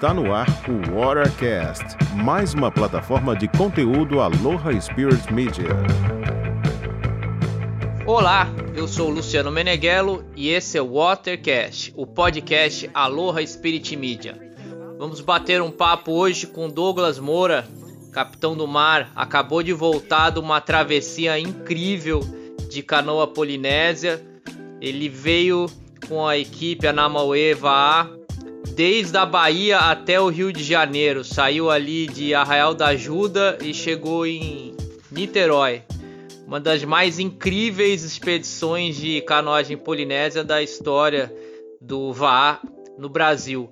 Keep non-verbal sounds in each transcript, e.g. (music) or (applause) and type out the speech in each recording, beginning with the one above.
Está no ar o Watercast, mais uma plataforma de conteúdo Aloha Spirit Media. Olá, eu sou Luciano Meneghello e esse é o Watercast, o podcast Aloha Spirit Media. Vamos bater um papo hoje com Douglas Moura, capitão do mar, acabou de voltar de uma travessia incrível de canoa polinésia. Ele veio com a equipe a Namauê Vaá desde a Bahia até o Rio de Janeiro. Saiu ali de Arraial da Ajuda e chegou em Niterói. Uma das mais incríveis expedições de canoagem polinésia da história do VAR no Brasil.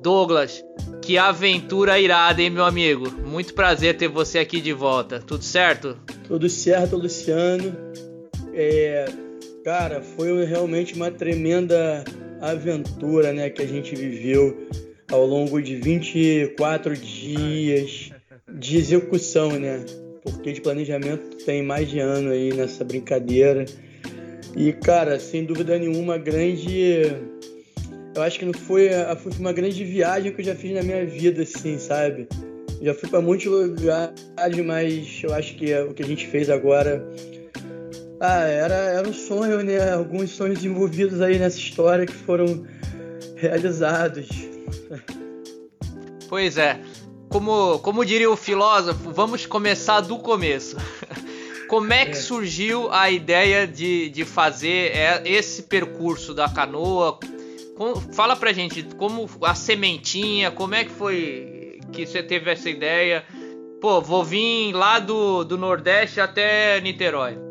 Douglas, que aventura irada, hein, meu amigo? Muito prazer ter você aqui de volta. Tudo certo? Tudo certo, Luciano. É, cara, foi realmente uma tremenda aventura né, que a gente viveu ao longo de 24 dias de execução, né? Porque de planejamento tem mais de ano aí nessa brincadeira. E, cara, sem dúvida nenhuma, grande. Eu acho que não foi, foi uma grande viagem que eu já fiz na minha vida, assim, sabe? Já fui para muitos lugares, mas eu acho que o que a gente fez agora ah, era, era um sonho, né? Alguns sonhos envolvidos aí nessa história que foram realizados. Pois é. Como, como diria o filósofo, vamos começar do começo. (laughs) Como é que é. surgiu a ideia de, de fazer é, esse percurso da canoa? Fala pra gente como a sementinha, como é que foi que você teve essa ideia? Pô, vou vir lá do, do Nordeste até Niterói.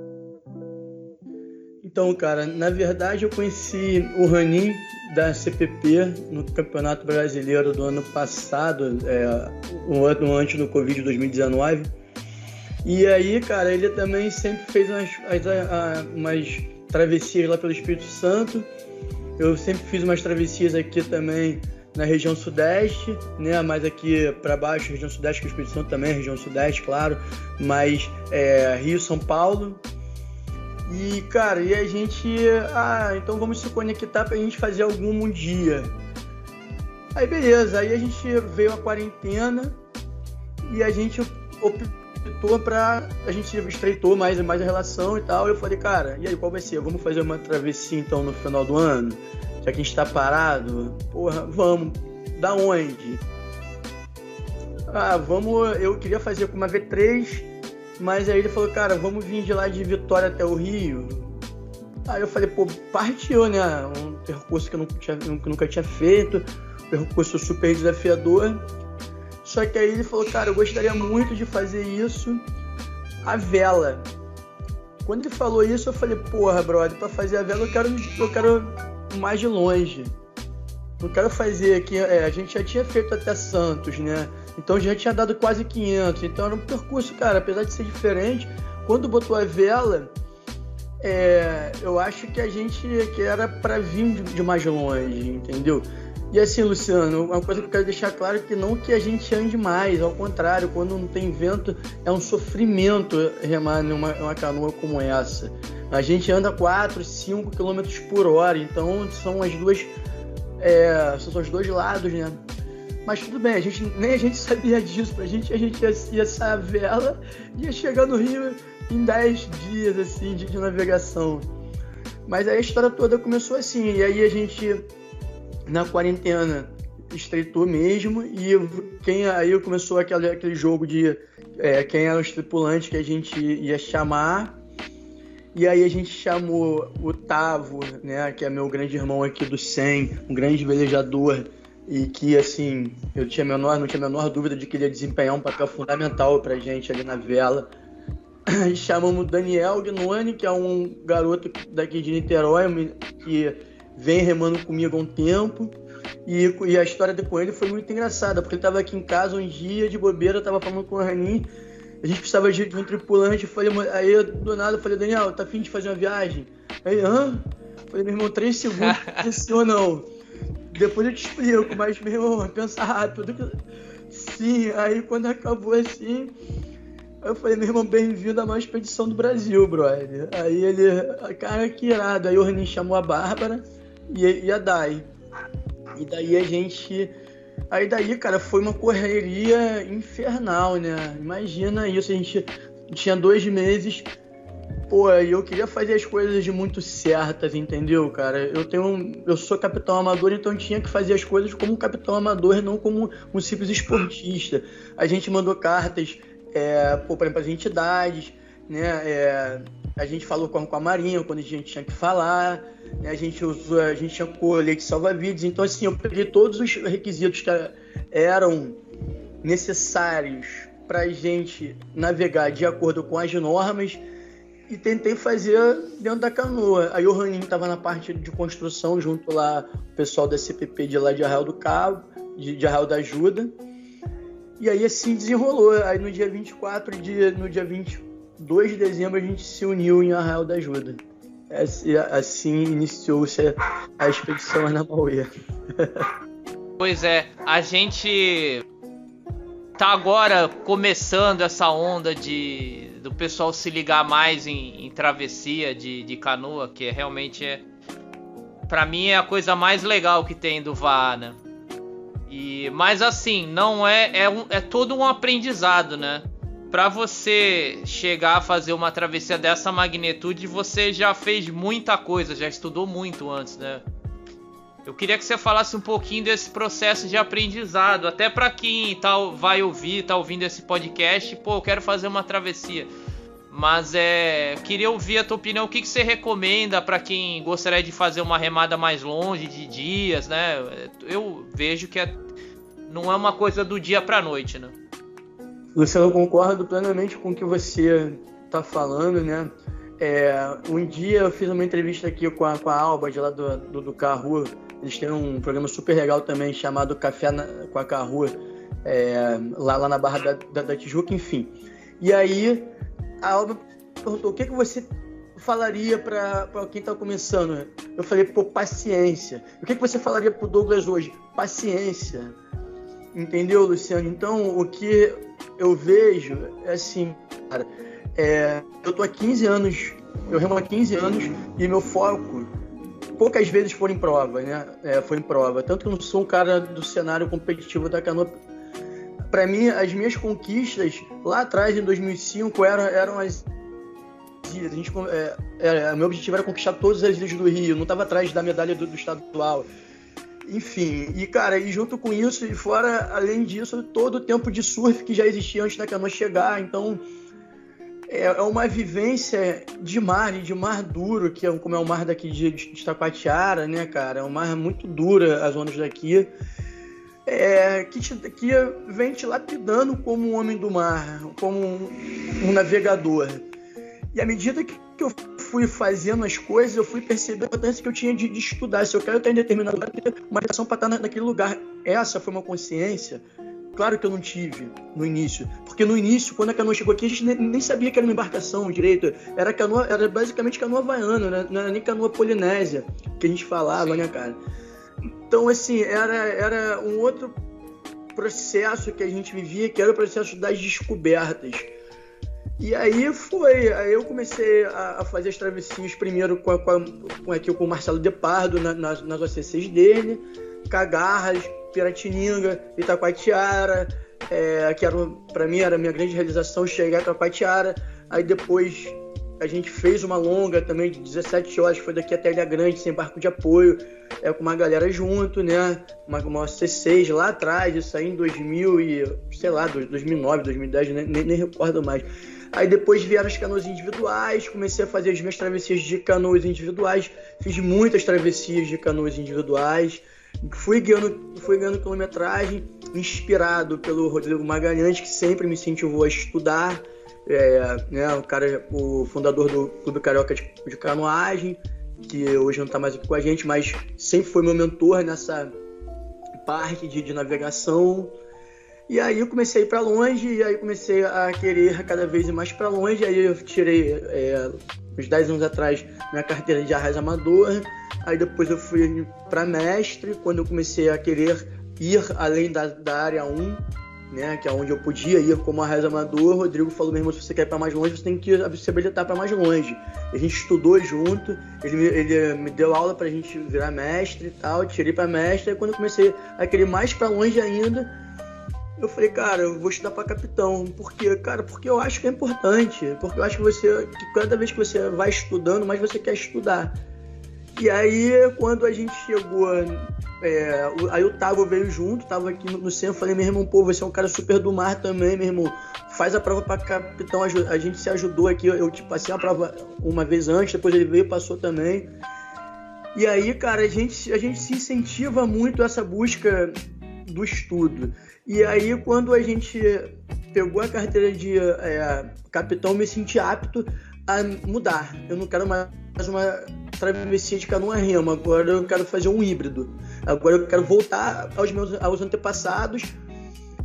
Então, cara, na verdade eu conheci o Ranin da CPP no Campeonato Brasileiro do ano passado, é, um ano antes do Covid 2019. E aí, cara, ele também sempre fez umas, umas travessias lá pelo Espírito Santo. Eu sempre fiz umas travessias aqui também na região sudeste, né? Mais aqui para baixo, região sudeste, que o Espírito Santo também é região sudeste, claro. Mas é, Rio, São Paulo. E, cara, e a gente. Ah, então vamos se conectar pra gente fazer algum um dia. Aí, beleza. Aí a gente veio a quarentena e a gente optou pra. A gente estreitou mais, mais a relação e tal. Eu falei, cara, e aí qual vai ser? Vamos fazer uma travessia então no final do ano? Já que a gente tá parado? Porra, vamos. Da onde? Ah, vamos. Eu queria fazer com uma V3 mas aí ele falou, cara, vamos vir de lá de Vitória até o Rio. Aí eu falei, pô, partiu, né? Um percurso que eu nunca tinha, nunca tinha feito, um percurso super desafiador. Só que aí ele falou, cara, eu gostaria muito de fazer isso a vela. Quando ele falou isso, eu falei, porra, brother, pra fazer a vela eu quero, eu quero mais de longe. Não quero fazer aqui. É, a gente já tinha feito até Santos, né? Então já tinha dado quase 500. Então era um percurso, cara, apesar de ser diferente. Quando botou a vela, é, eu acho que a gente que era para vir de, de, mais longe, entendeu? E assim, Luciano, uma coisa que eu quero deixar claro é que não que a gente ande mais, ao contrário, quando não tem vento é um sofrimento remar numa, numa canoa como essa. A gente anda 4, 5 km por hora, então são as duas é, são os dois lados, né? Mas tudo bem, a gente, nem a gente (laughs) sabia disso. Pra gente, a gente ia, ia vela ia chegar no Rio em 10 dias, assim, de, de navegação. Mas aí a história toda começou assim. E aí a gente, na quarentena, estreitou mesmo. E quem aí começou aquele, aquele jogo de é, quem eram os tripulantes que a gente ia chamar. E aí a gente chamou o Tavo, né, que é meu grande irmão aqui do 100, um grande velejador e que assim eu tinha menor, não tinha a menor dúvida de que ele ia desempenhar um papel fundamental para gente ali na vela. (clears throat) Chamamos Daniel Gnoni, que é um garoto daqui de Niterói que vem remando comigo há um tempo. E, e a história com ele foi muito engraçada, porque ele estava aqui em casa um dia de bobeira, eu tava falando com o Ranin, a gente precisava de um tripulante, falei, aí do nada eu falei, Daniel, tá afim de fazer uma viagem? Aí, hã? falei, meu irmão, três segundos, (laughs) sim ou não? Depois eu te explico, mas, meu irmão, pensa rápido. Sim, aí quando acabou assim, eu falei, meu irmão, bem-vindo a maior expedição do Brasil, brother. Aí ele, cara, que irado. Aí o Renin chamou a Bárbara e, e a Dai. E daí a gente Aí daí, cara, foi uma correria infernal, né? Imagina isso, a gente tinha dois meses Pô, eu queria fazer as coisas muito certas, entendeu, cara? Eu tenho, eu sou capitão amador, então tinha que fazer as coisas como um capitão amador não como um simples esportista. A gente mandou cartas é, para as entidades, né? É, a gente falou com a Marinha quando a gente tinha que falar, né? a gente usou, a gente tinha colete salva-vidas. Então, assim, eu peguei todos os requisitos que eram necessários para a gente navegar de acordo com as normas e tentei fazer dentro da canoa. Aí o Raninho estava na parte de construção junto lá o pessoal da CPP de lá de Arraial do Cabo, de, de Arraial da Ajuda. E aí assim desenrolou. Aí no dia 24 de no dia 22 de dezembro a gente se uniu em Arraial da Ajuda. Assim, iniciou-se a expedição na Mauê. (laughs) pois é, a gente tá agora começando essa onda de do pessoal se ligar mais em, em travessia de, de, canoa, que é, realmente é. Pra mim é a coisa mais legal que tem do VAR, né? E, mas assim, não é. É, um, é todo um aprendizado, né? Pra você chegar a fazer uma travessia dessa magnitude, você já fez muita coisa, já estudou muito antes, né? Eu queria que você falasse um pouquinho desse processo de aprendizado, até para quem tá, vai ouvir, tá ouvindo esse podcast, pô, eu quero fazer uma travessia. Mas é, queria ouvir a tua opinião, o que, que você recomenda para quem gostaria de fazer uma remada mais longe, de dias, né? Eu vejo que é, não é uma coisa do dia para noite, né? Luciano, eu concordo plenamente com o que você está falando, né? É, um dia eu fiz uma entrevista aqui com a, com a Alba, de lá do, do, do eles têm um programa super legal também chamado Café na, com a Carrua, é, lá, lá na Barra da, da, da, Tijuca, enfim. E aí a Alba perguntou: o que, que você falaria para quem está começando? Eu falei: pô, paciência. O que, que você falaria para o Douglas hoje? Paciência. Entendeu, Luciano? Então, o que eu vejo é assim, cara. É, eu tô há 15 anos, eu remo há 15 anos e meu foco poucas vezes foram em prova, né? É, foi em prova. Tanto que eu não sou um cara do cenário competitivo da canoa. Para mim, as minhas conquistas lá atrás, em 2005, eram, eram as. A gente, é, é, meu objetivo era conquistar todas as ilhas do Rio. Não estava atrás da medalha do, do estadual. Enfim, e cara, e junto com isso, e fora, além disso, todo o tempo de surf que já existia antes da canoa chegar. Então, é, é uma vivência de mar, de mar duro, que é como é o mar daqui de, de Taquatiara, né, cara? É um mar muito dura as ondas daqui. É, que, te, que vem te lapidando como um homem do mar, como um, um navegador. E à medida que, eu fui fazendo as coisas, eu fui percebendo a importância que eu tinha de, de estudar. Se eu quero estar em determinado lugar, ter uma ligação para estar naquele lugar. Essa foi uma consciência Claro que eu não tive no início. Porque no início, quando a canoa chegou aqui, a gente nem sabia que era uma embarcação direito. Era canoa, era basicamente canoa havaiana, né? não era nem canoa polinésia que a gente falava, né, cara? Então, assim, era, era um outro processo que a gente vivia, que era o processo das descobertas. E aí foi, aí eu comecei a, a fazer as travessias primeiro com, a, com, a, com, aqui, com o Marcelo Depardo na, nas, nas OCCs dele, Cagarras, Piratininga, Itacoatiara, é, que era para mim era a minha grande realização chegar a Itacoatiara. Aí depois a gente fez uma longa também de 17 horas, foi daqui até Ilha Grande, sem barco de apoio, é, com uma galera junto, né? Uma, uma C6 lá atrás, isso aí em 2000 e, sei lá, 2009, 2010, nem, nem, nem recordo mais. Aí depois vieram as canoas individuais, comecei a fazer as minhas travessias de canoas individuais, fiz muitas travessias de canoas individuais. Fui ganhando, fui ganhando quilometragem, inspirado pelo Rodrigo Magalhães, que sempre me incentivou a estudar. É, né, o cara, o fundador do Clube Carioca de, de Canoagem, que hoje não está mais aqui com a gente, mas sempre foi meu mentor nessa parte de, de navegação. E aí eu comecei para longe, e aí comecei a querer cada vez mais para longe. Aí eu tirei, é, uns 10 anos atrás, minha carteira de arraiz amador. Aí depois eu fui para mestre, quando eu comecei a querer ir além da, da área 1, né, que é onde eu podia ir como arraio amador. O Rodrigo falou mesmo, se você quer ir para mais longe, você tem que se habilitar para mais longe. A gente estudou junto, ele, ele me deu aula para a gente virar mestre e tal, tirei para mestre, e quando eu comecei a querer mais para longe ainda, eu falei, cara, eu vou estudar para capitão. Por quê? Cara, porque eu acho que é importante. Porque eu acho que você, que cada vez que você vai estudando, mais você quer estudar. E aí, quando a gente chegou é, aí o Tavo veio junto, tava aqui no centro, falei, meu irmão, pô, você é um cara super do mar também, meu irmão. Faz a prova para capitão, a gente se ajudou aqui, eu te passei a prova uma vez antes, depois ele veio passou também. E aí, cara, a gente, a gente se incentiva muito essa busca do estudo. E aí, quando a gente pegou a carteira de é, capitão, me senti apto a mudar. Eu não quero mais uma travessia de canoa remo, agora eu quero fazer um híbrido. Agora eu quero voltar aos meus aos antepassados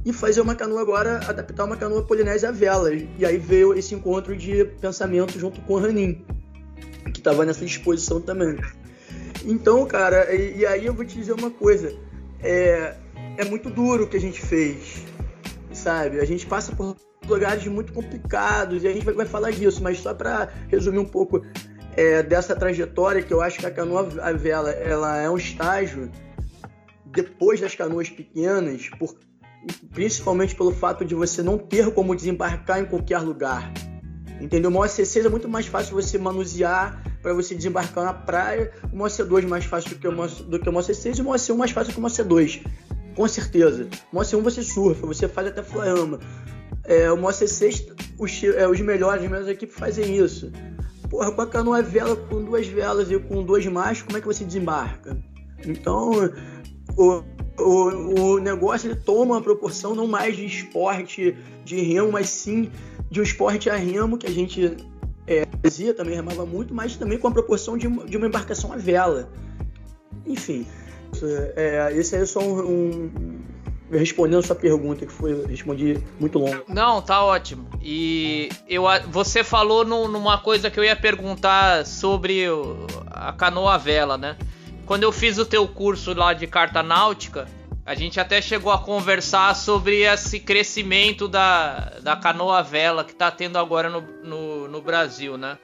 e fazer uma canoa agora, adaptar uma canoa polinésia a vela. E aí veio esse encontro de pensamento junto com o Ranin, que estava nessa exposição também. Então, cara, e, e, aí eu vou te dizer uma coisa. É, é muito duro o que a gente fez, sabe? A gente passa por lugares muito complicados e a gente vai, falar disso, mas só para resumir um pouco é, dessa trajetória, que eu acho que a canoa a vela ela é um estágio depois das canoas pequenas, por, principalmente pelo fato de você não ter como desembarcar em qualquer lugar. Entendeu? O OC6 é muito mais fácil você manusear para você desembarcar na praia, o OC2 é mais fácil do que o, do que o OC6 e o OC1 mais fácil que o OC2. Com certeza. O OC1 você surfa, você faz até flama. É, o OC6, os, é, os melhores, as melhores equipes fazem isso. Porra, com a canoa vela com duas velas e com dois machos, como é que você desembarca? Então, o, o, o negócio ele toma uma proporção não mais de esporte de remo, mas sim de um esporte a remo que a gente é, fazia, também remava muito, mas também com a proporção de, de uma embarcação a vela. Enfim, é, esse aí é só um, um respondendo sua pergunta, que foi respondi muito longo. Não, tá ótimo. E eu, você falou no, numa coisa que eu ia perguntar sobre a canoa vela, né? Quando eu fiz o teu curso lá de carta náutica, a gente até chegou a conversar sobre esse crescimento da, da canoa vela que está tendo agora no, no, no, Brasil, né?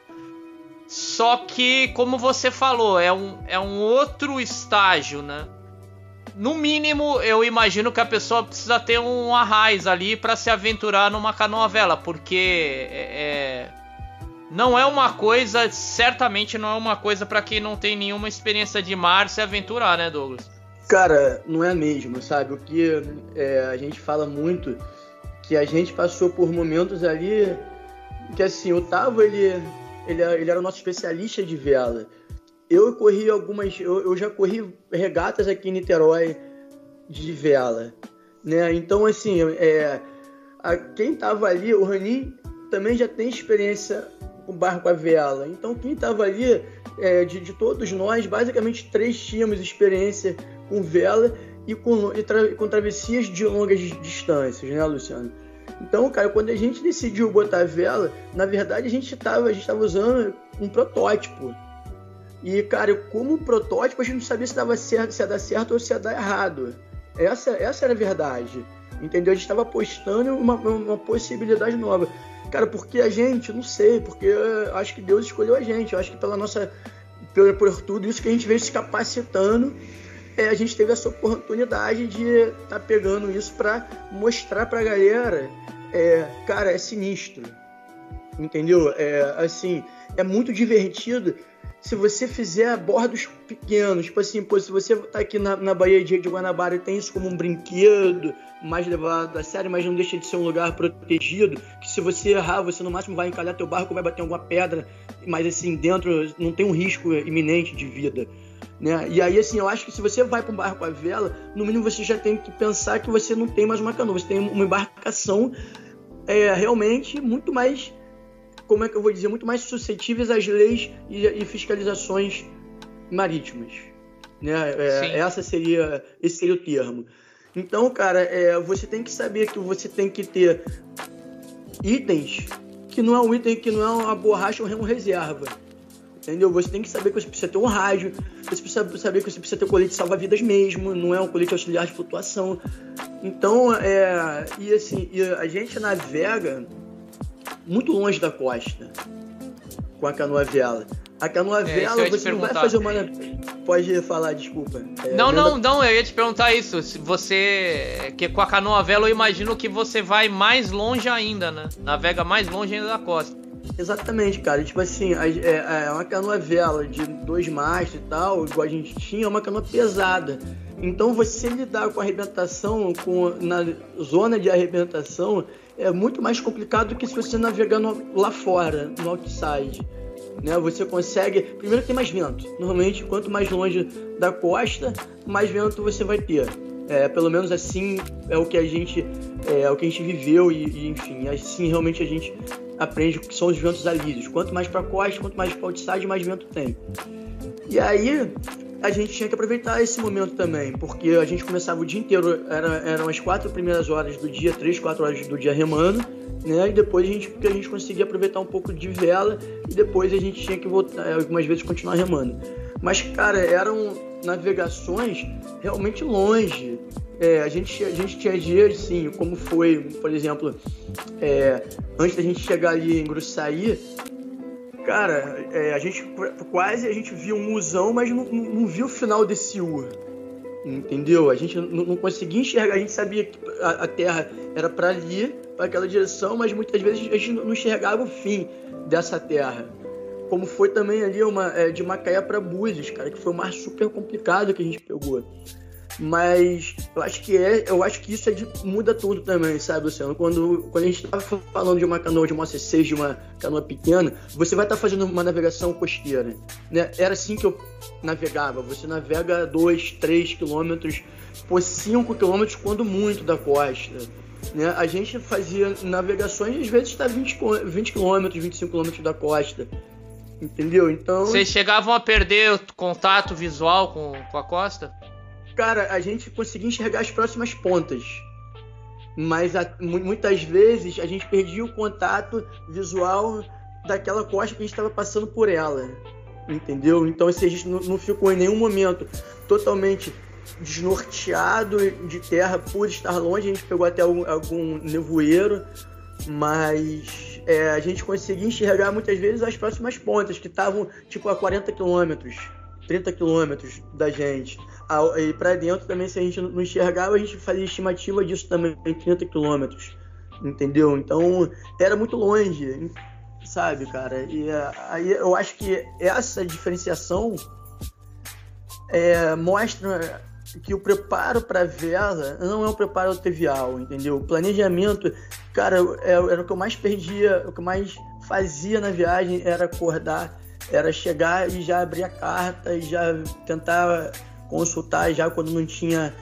Só que, como você falou, é um, é um outro estágio, né? no mínimo, eu imagino que a pessoa precisa ter um arraiz ali para se aventurar numa canoa vela, porque é, é, não é uma coisa, certamente não é uma coisa para quem não tem nenhuma experiência de mar se aventurar, né, Douglas? Cara, não é mesmo, sabe? O que é, a gente fala muito que a gente passou por momentos ali que assim, o Tavo ele, ele, ele era o nosso especialista de vela eu corri algumas. Eu, eu, já corri regatas aqui em Niterói de vela. Né? Então, assim, é, a, quem tava ali, o Rani também já tem experiência com barco a vela. Então, quem tava ali, é, de, de, todos nós, basicamente três tínhamos experiência com vela e com, e tra, com travessias de longas distâncias, né, Luciano? Então, cara, quando a gente decidiu botar vela, na verdade a gente estava tava usando um protótipo. E, cara, como protótipo, a gente não sabia se dava certo, se ia dar certo ou se ia dar errado. Essa, essa era a verdade. Entendeu? A gente estava apostando uma, uma possibilidade nova. Cara, porque a gente, não sei, porque acho que Deus escolheu a gente. Eu acho que pela nossa. Por, por tudo isso que a gente veio se capacitando, é, a gente teve essa oportunidade de estar tá pegando isso para mostrar para a galera. É, cara, é sinistro. Entendeu? É, assim, é muito divertido se você fizer bordos pequenos, tipo assim, pô, se você tá aqui na, na de, de Guanabara e tem isso como um brinquedo mais levado a sério, mas não deixa de ser um lugar protegido, que se você errar, você no máximo vai encalhar teu barco, vai bater alguma pedra, mas assim, dentro não tem um risco iminente de vida. Né? E aí, assim, eu acho que se você vai para um barco à vela, no mínimo você já tem que pensar que você não tem mais uma canoa, você tem uma embarcação é, realmente muito mais como é que eu vou dizer, muito mais suscetíveis às leis e, e fiscalizações marítimas. Né? É, essa seria, esse seria o termo. Então, cara, é, você tem que saber que você tem que ter itens que não é um item que não é uma borracha ou um reserva. Entendeu? Você tem que saber que você precisa ter um rádio, você precisa saber que você precisa ter colete salva-vidas mesmo, não é um colete auxiliar de flutuação. Então, é, e assim, e a gente navega muito longe da costa com a canoa vela. A canoa é, vela, você não vai fazer uma. Pode falar, desculpa. É, não, não, não, eu ia te perguntar isso. Se você. Que com a canoa vela eu imagino que você vai mais longe ainda, né? Navega mais longe ainda da costa. Exatamente, cara. Tipo assim, é, é uma canoa vela de dois mastros e tal, igual a gente tinha, é uma canoa pesada. Então você lidar com arrebentação, com, na zona de arrebentação, é muito mais complicado do que se você navegar lá fora, no outside né? Você consegue. Primeiro tem mais vento. Normalmente, quanto mais longe da costa, mais vento você vai ter. É, pelo menos assim é o que a gente é, é o que a gente viveu e, e, enfim, assim realmente a gente aprende o que são os ventos alísios. Quanto mais para costa, quanto mais para outside, mais vento tem. E aí a gente tinha que aproveitar esse momento também, porque a gente começava o dia inteiro, era, eram as quatro primeiras horas do dia, três, quatro horas do dia remando, né? E depois a gente, porque a gente conseguia aproveitar um pouco de vela e depois a gente tinha que voltar, algumas vezes continuar remando. Mas, cara, eram navegações realmente longe. É, a, gente, a gente tinha dias, sim, como foi, por exemplo, é, antes da gente chegar ali em Gruçaí, cara, é, a gente quase a gente viu um musão, mas não, não viu o final desse U. Entendeu? A gente não, não conseguia enxergar, a gente sabia que a, a Terra era para ali, para aquela direção, mas muitas vezes a gente não enxergava o fim dessa Terra. Como foi também ali uma, é, de Macaé para Búzios, cara, que foi um mar super complicado que a gente pegou. Mas eu acho que é, eu acho que isso é de, muda tudo também, sabe, Luciano? Quando, quando a gente estava falando de uma canoa de uma C6, de uma canoa pequena, você vai estar tá fazendo uma navegação costeira. Né? Era assim que eu navegava. Você navega 2, 3 quilômetros, por 5 quilômetros, quando muito, da costa. Né? A gente fazia navegações, às vezes está 20, 20 quilômetros, 25 quilômetros da costa. Entendeu? Então. Vocês chegavam a perder o contato visual com, com a costa? cara, a gente conseguia enxergar as próximas pontas. Mas a, muitas vezes a gente perdia o contato visual daquela costa que a gente estava passando por ela. Entendeu? Então assim, a gente não, não ficou em nenhum momento totalmente desnorteado de terra por estar longe. A gente pegou até algum, algum nevoeiro, mas é, a gente conseguia enxergar muitas vezes as próximas pontas, que estavam tipo a 40 quilômetros, 30 quilômetros da gente e para dentro também, se a gente não enxergava, a gente fazia estimativa disso também, em 30 quilômetros, entendeu? Então, era muito longe, sabe, cara? E aí eu acho que essa diferenciação é, mostra que o preparo para vela não é um preparo trivial, entendeu? O planejamento, cara, é, era o que eu mais perdia, o que eu mais fazia na viagem era acordar, era chegar e já abrir a carta e já tentar consultar já quando não tinha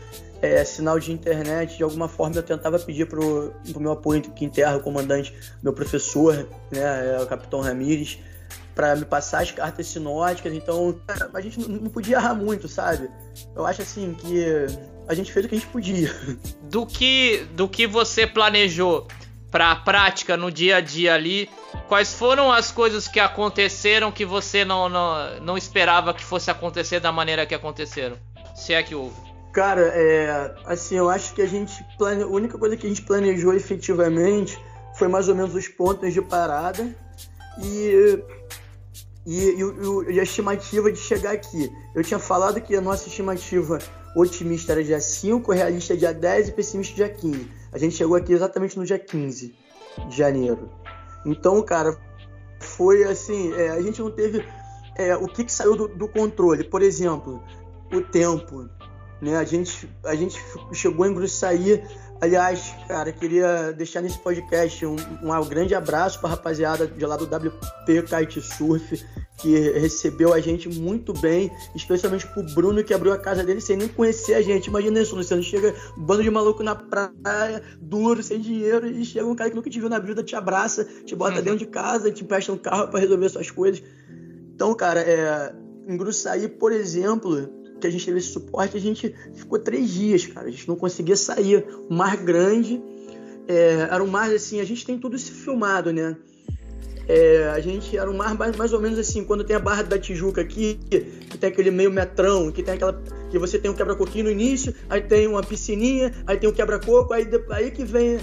é, sinal de internet. De alguma forma eu tentava pedir para o meu apoio interno, o comandante, meu professor, né, é, o capitão Ramires, para me passar as cartas sinóticas. Então a gente não podia errar muito, sabe? Eu acho assim que a gente fez o que a gente podia. (laughs) Do que, do que você planejou para a prática no dia a dia ali, quais foram as coisas que aconteceram que você não, não, não esperava que fosse acontecer da maneira que aconteceram? Se é que houve. Cara, é, assim, eu acho que a gente plane... a única coisa que a gente planejou efetivamente foi mais ou menos os pontos de parada e, e, e, e a estimativa de chegar aqui. Eu tinha falado que a nossa estimativa otimista era dia 5, realista dia 10 e pessimista dia 15. A gente chegou aqui exatamente no dia 15 de janeiro. Então, cara, foi assim, é, a gente não teve é, o que, que saiu do, do, controle. Por exemplo, o tempo. Né? A, gente, a gente chegou em Gruçaí. Aliás, cara, queria deixar nesse podcast um, um grande abraço para a rapaziada de lá do WP Kite Surf, que recebeu a gente muito bem, especialmente pro Bruno que abriu a casa dele sem nem conhecer a gente. Imagina isso, Luciano, chega um bando de maluco na praia, duro, sem dinheiro, e chega um cara que nunca te viu na vida, te abraça, te bota uhum. dentro de casa, te empresta um carro para resolver suas coisas. Então, cara, é, em Gruçaí, por exemplo, que a gente teve esse suporte, a gente ficou três dias, cara, a gente não conseguia sair. Um mar grande, é, era um mar assim, a gente tem tudo isso filmado, né? É, a gente era um mar mais, mais, ou menos assim, quando tem a Barra da Tijuca aqui, que tem aquele meio metrão, que tem aquela. que você tem um quebra-coquinho no início, aí tem uma piscininha, aí tem um quebra-coco, aí, aí que vem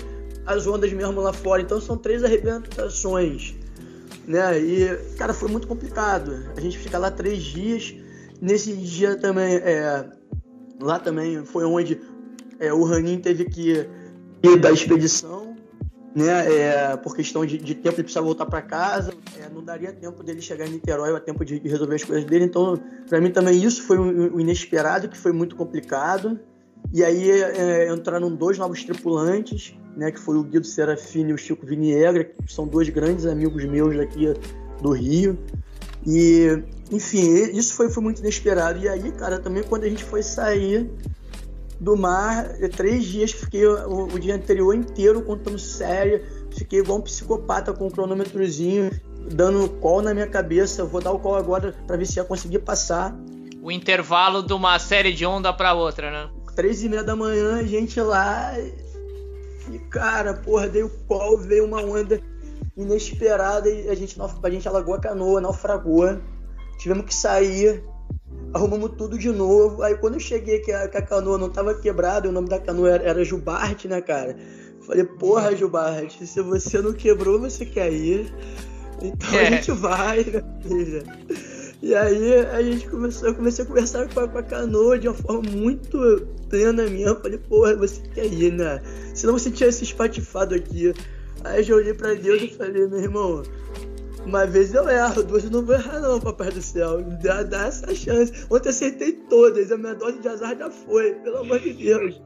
as ondas mesmo lá fora. Então são três arrebentações. Né? E, cara, foi muito complicado. A gente fica lá três dias. Nesse dia também, é, lá também foi onde é, o Ranin teve que ir da expedição né? É, por questão de, de, tempo, ele precisa voltar para casa. É, não daria tempo dele chegar em Niterói, a tempo de resolver as coisas dele. Então, para mim também isso foi o um, inesperado, que foi muito complicado. E aí é, entraram dois novos tripulantes, né? Que foi o Guido Serafini e o Chico Viniegra, que são dois grandes amigos meus daqui do Rio. E, enfim, isso foi, foi muito inesperado. E aí, cara, também quando a gente foi sair, do mar, três dias, fiquei o, o, dia anterior inteiro contando sério, fiquei igual um psicopata com um cronômetrozinho, dando call na minha cabeça, vou dar o call agora para ver se ia conseguir passar. O intervalo de uma série de onda para outra, né? Três e meia da manhã, a gente lá, e cara, porra, dei o call, veio uma onda inesperada e a gente, a gente alagou a canoa, naufragou, tivemos que sair, arrumamos tudo de novo. Aí quando eu cheguei que a, que a canoa não tava quebrada, o nome da canoa era, era Jubarte, né, cara? Falei, porra, Jubarte, se você não quebrou, você quer ir. Então é. a gente vai, né, filha. E aí a gente começou, eu comecei a conversar com a, com a canoa de uma forma muito plena mesmo. Falei, porra, você quer ir, né? Senão você tinha se espatifado aqui. Aí eu olhei pra Deus e falei, meu irmão, uma vez eu erro, duas eu não vou errar não, papai do céu. Dá, dá essa chance. Ontem acertei todas, a minha dose de azar já foi, pelo amor de Deus.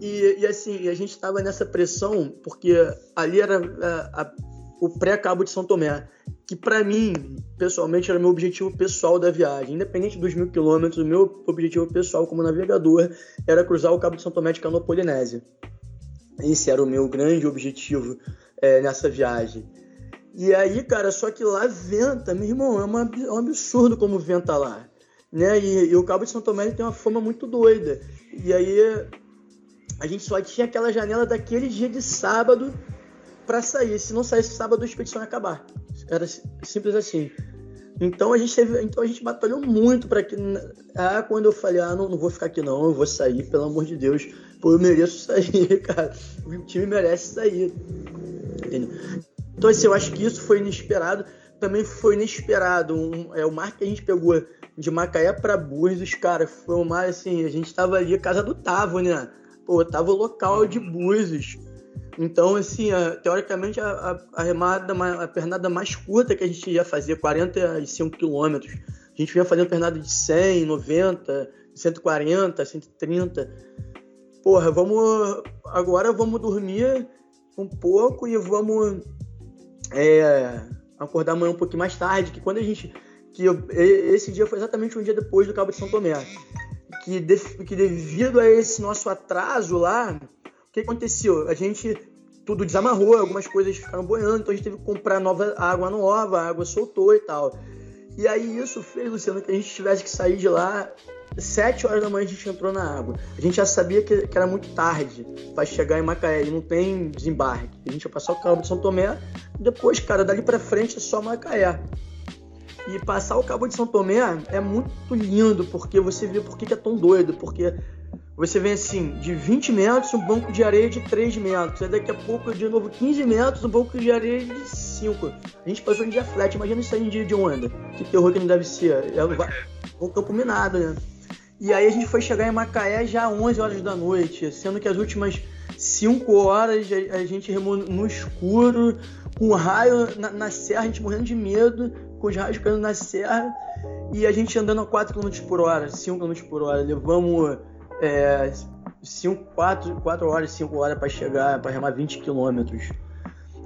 E, e assim, a gente estava nessa pressão, porque ali era a, a, o pré-cabo de São Tomé, que para mim, pessoalmente, era meu objetivo pessoal da viagem. Independente dos mil quilômetros, o meu objetivo pessoal como navegador era cruzar o Cabo de São Tomé de canoa polinésia. Esse era o meu grande objetivo é, nessa viagem. E aí, cara, só que lá venta, meu irmão, é, uma, é um absurdo como venta lá. Né? E, e o Cabo de São Tomé tem uma fama muito doida. E aí a gente só tinha aquela janela daquele dia de sábado para sair. Se não saísse sábado, a expedição ia acabar. Era simples assim. Então a gente teve, então a gente batalhou muito para que ah, quando eu falei, ah, não, não vou ficar aqui não, eu vou sair, pelo amor de Deus. Pô, eu mereço sair, (laughs) cara. O time merece sair. Entendeu? Então, assim, eu acho que isso foi inesperado. Também foi inesperado. Um, é, o mar que a gente pegou de Macaé para Búzios, cara, foi um mar assim. A gente tava ali, a casa do Tavo, né? Pô, tava o local de Búzios. Então, assim, a, teoricamente, a, a, remada, a pernada mais curta que a gente ia fazer, 45 quilômetros. A gente ia fazendo pernada de 100, 90, 140, 130. Porra, vamos. Agora vamos dormir um pouco e vamos é, acordar amanhã um pouquinho mais tarde, que quando a gente. que eu, Esse dia foi exatamente um dia depois do Cabo de São Tomé. Que, de, que devido a esse nosso atraso lá, o que aconteceu? A gente tudo desamarrou, algumas coisas ficaram boiando, então a gente teve que comprar nova água nova, a água soltou e tal. E aí isso fez, Luciano, que a gente tivesse que sair de lá sete horas da manhã a gente entrou na água. A gente já sabia que, que era muito tarde para chegar em Macaé e não tem desembarque. A gente ia passar o Cabo de São Tomé, depois, cara, dali para frente é só Macaé. E passar o Cabo de São Tomé é muito lindo, porque você vê por que é tão doido, porque você vem assim, de 20 metros, um banco de areia de 3 metros. Aí daqui a pouco, de novo, 15 metros, um banco de areia de 5. A gente passou em dia flat, imagina isso aí em dia de onda. Que terror que não deve ser. É um campo minado, né? E aí a gente foi chegar em Macaé já 11 horas da noite, sendo que as últimas 5 horas a gente remou no escuro, com raio na, na, serra, a gente morrendo de medo, com os raios caindo na serra, e a gente andando a 4 km por hora, 5 km por hora. Levamos é, 5, 4, 4 horas, 5 horas para chegar, para remar 20 km.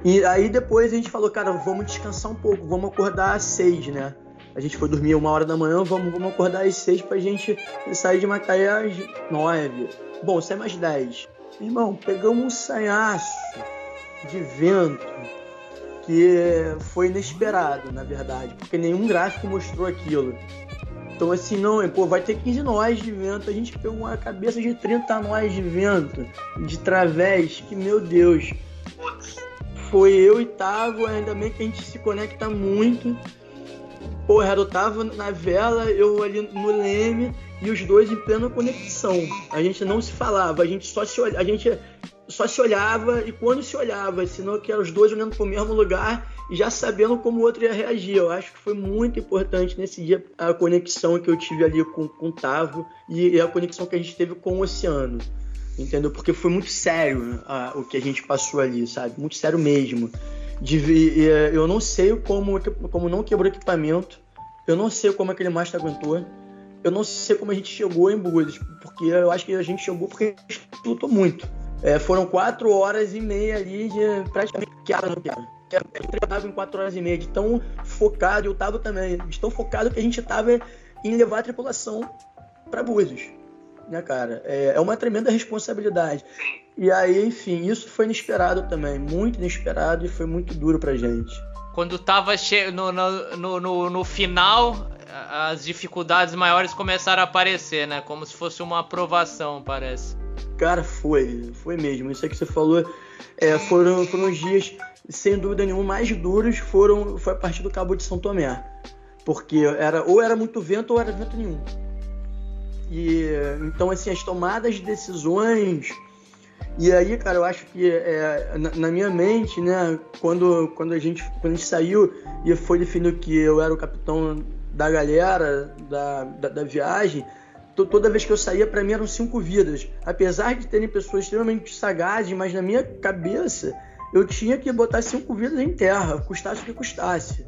E aí depois a gente falou, cara, vamos descansar um pouco, vamos acordar às 6, né? A gente foi dormir uma hora da manhã, vamos, vamos acordar às seis pra gente sair de Macaé às nove. Bom, sai mais dez. Irmão, pegamos um sanhaço de vento que foi inesperado, na verdade, porque nenhum gráfico mostrou aquilo. Então, assim, não, pô, vai ter 15 nós de vento. A gente pegou uma cabeça de 30 nós de vento, de través, que, meu Deus. foi eu e Tavo, ainda bem que a gente se conecta muito. Porra, eu tava na vela, eu ali no leme, e os dois em plena conexão. A gente não se falava, a gente só se, a gente só se olhava, e quando se olhava, senão que eram os dois olhando para o mesmo lugar e já sabendo como o outro ia reagir. Eu acho que foi muito importante nesse dia a conexão que eu tive ali com, com o Tavo e a conexão que a gente teve com o oceano entendeu? Porque foi muito sério o que a gente passou ali, sabe? Muito sério mesmo. De, eu não sei como, como não quebrou equipamento, eu não sei como aquele mastro aguentou, eu não sei como a gente chegou em Búzios, porque eu acho que a gente chegou porque a gente lutou muito. É, foram quatro horas e meia ali de praticamente quebra no quebra. Eu treinava em quatro horas e meia, de tão focado, eu tava também, de tão focado que a gente tava em levar a tripulação para Búzios né, cara? É, é uma tremenda responsabilidade. E aí, enfim, isso foi inesperado também, muito inesperado e foi muito duro pra gente. Quando tava no, no, no, no final, as dificuldades maiores começaram a aparecer, né? Como se fosse uma aprovação, parece. Cara, foi, foi mesmo. Isso aí que você falou, é, foram, foram os dias, sem dúvida nenhuma, mais duros foram, foi a partir do Cabo de São Tomé. Porque era, ou era muito vento ou era vento nenhum. E então assim as tomadas de decisões e aí, cara, eu acho que é, na, na, minha mente, né, quando, quando, a gente, quando a gente saiu e foi definido que eu era o capitão da galera, da, da, da viagem, toda vez que eu saía, para mim eram cinco vidas. Apesar de terem pessoas extremamente sagazes, mas na minha cabeça eu tinha que botar cinco vidas em terra, custasse o que custasse.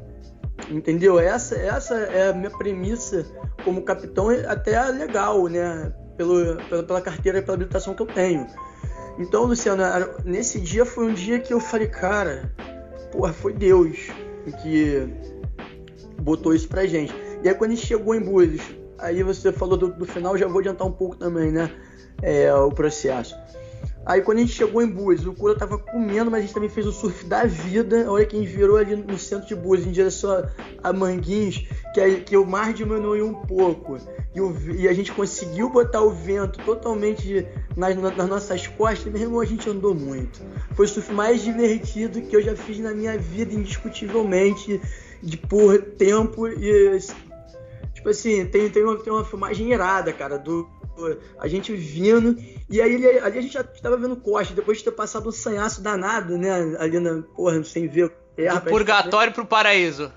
Entendeu? Essa, essa é a minha premissa como capitão, até legal, né? Pelo, pela, pela carteira e pela habilitação que eu tenho. Então, Luciano, nesse dia foi um dia que eu falei, cara, porra, foi Deus que botou isso pra gente. E aí quando a gente chegou em Búzios, aí você falou do, do final, já vou adiantar um pouco também, né? É, o processo. Aí quando a gente chegou em Búzios, o Cura tava comendo, mas a gente também fez o surf da vida. Olha que a gente virou ali no centro de Búzios, em direção a Manguins, que, aí, que o mar diminuiu um pouco. E, o, e, a gente conseguiu botar o vento totalmente nas, nas, nossas costas. Meu irmão, a gente andou muito. Foi o surf mais divertido que eu já fiz na minha vida, indiscutivelmente, de por tempo. E, tipo assim, tem, tem, uma, tem uma filmagem irada, cara, do a gente vindo, e aí ali a gente já estava vendo Costa, depois de ter passado um sanhaço danado, né? Ali na, porra, sem ver terra. Do purgatório pro paraíso.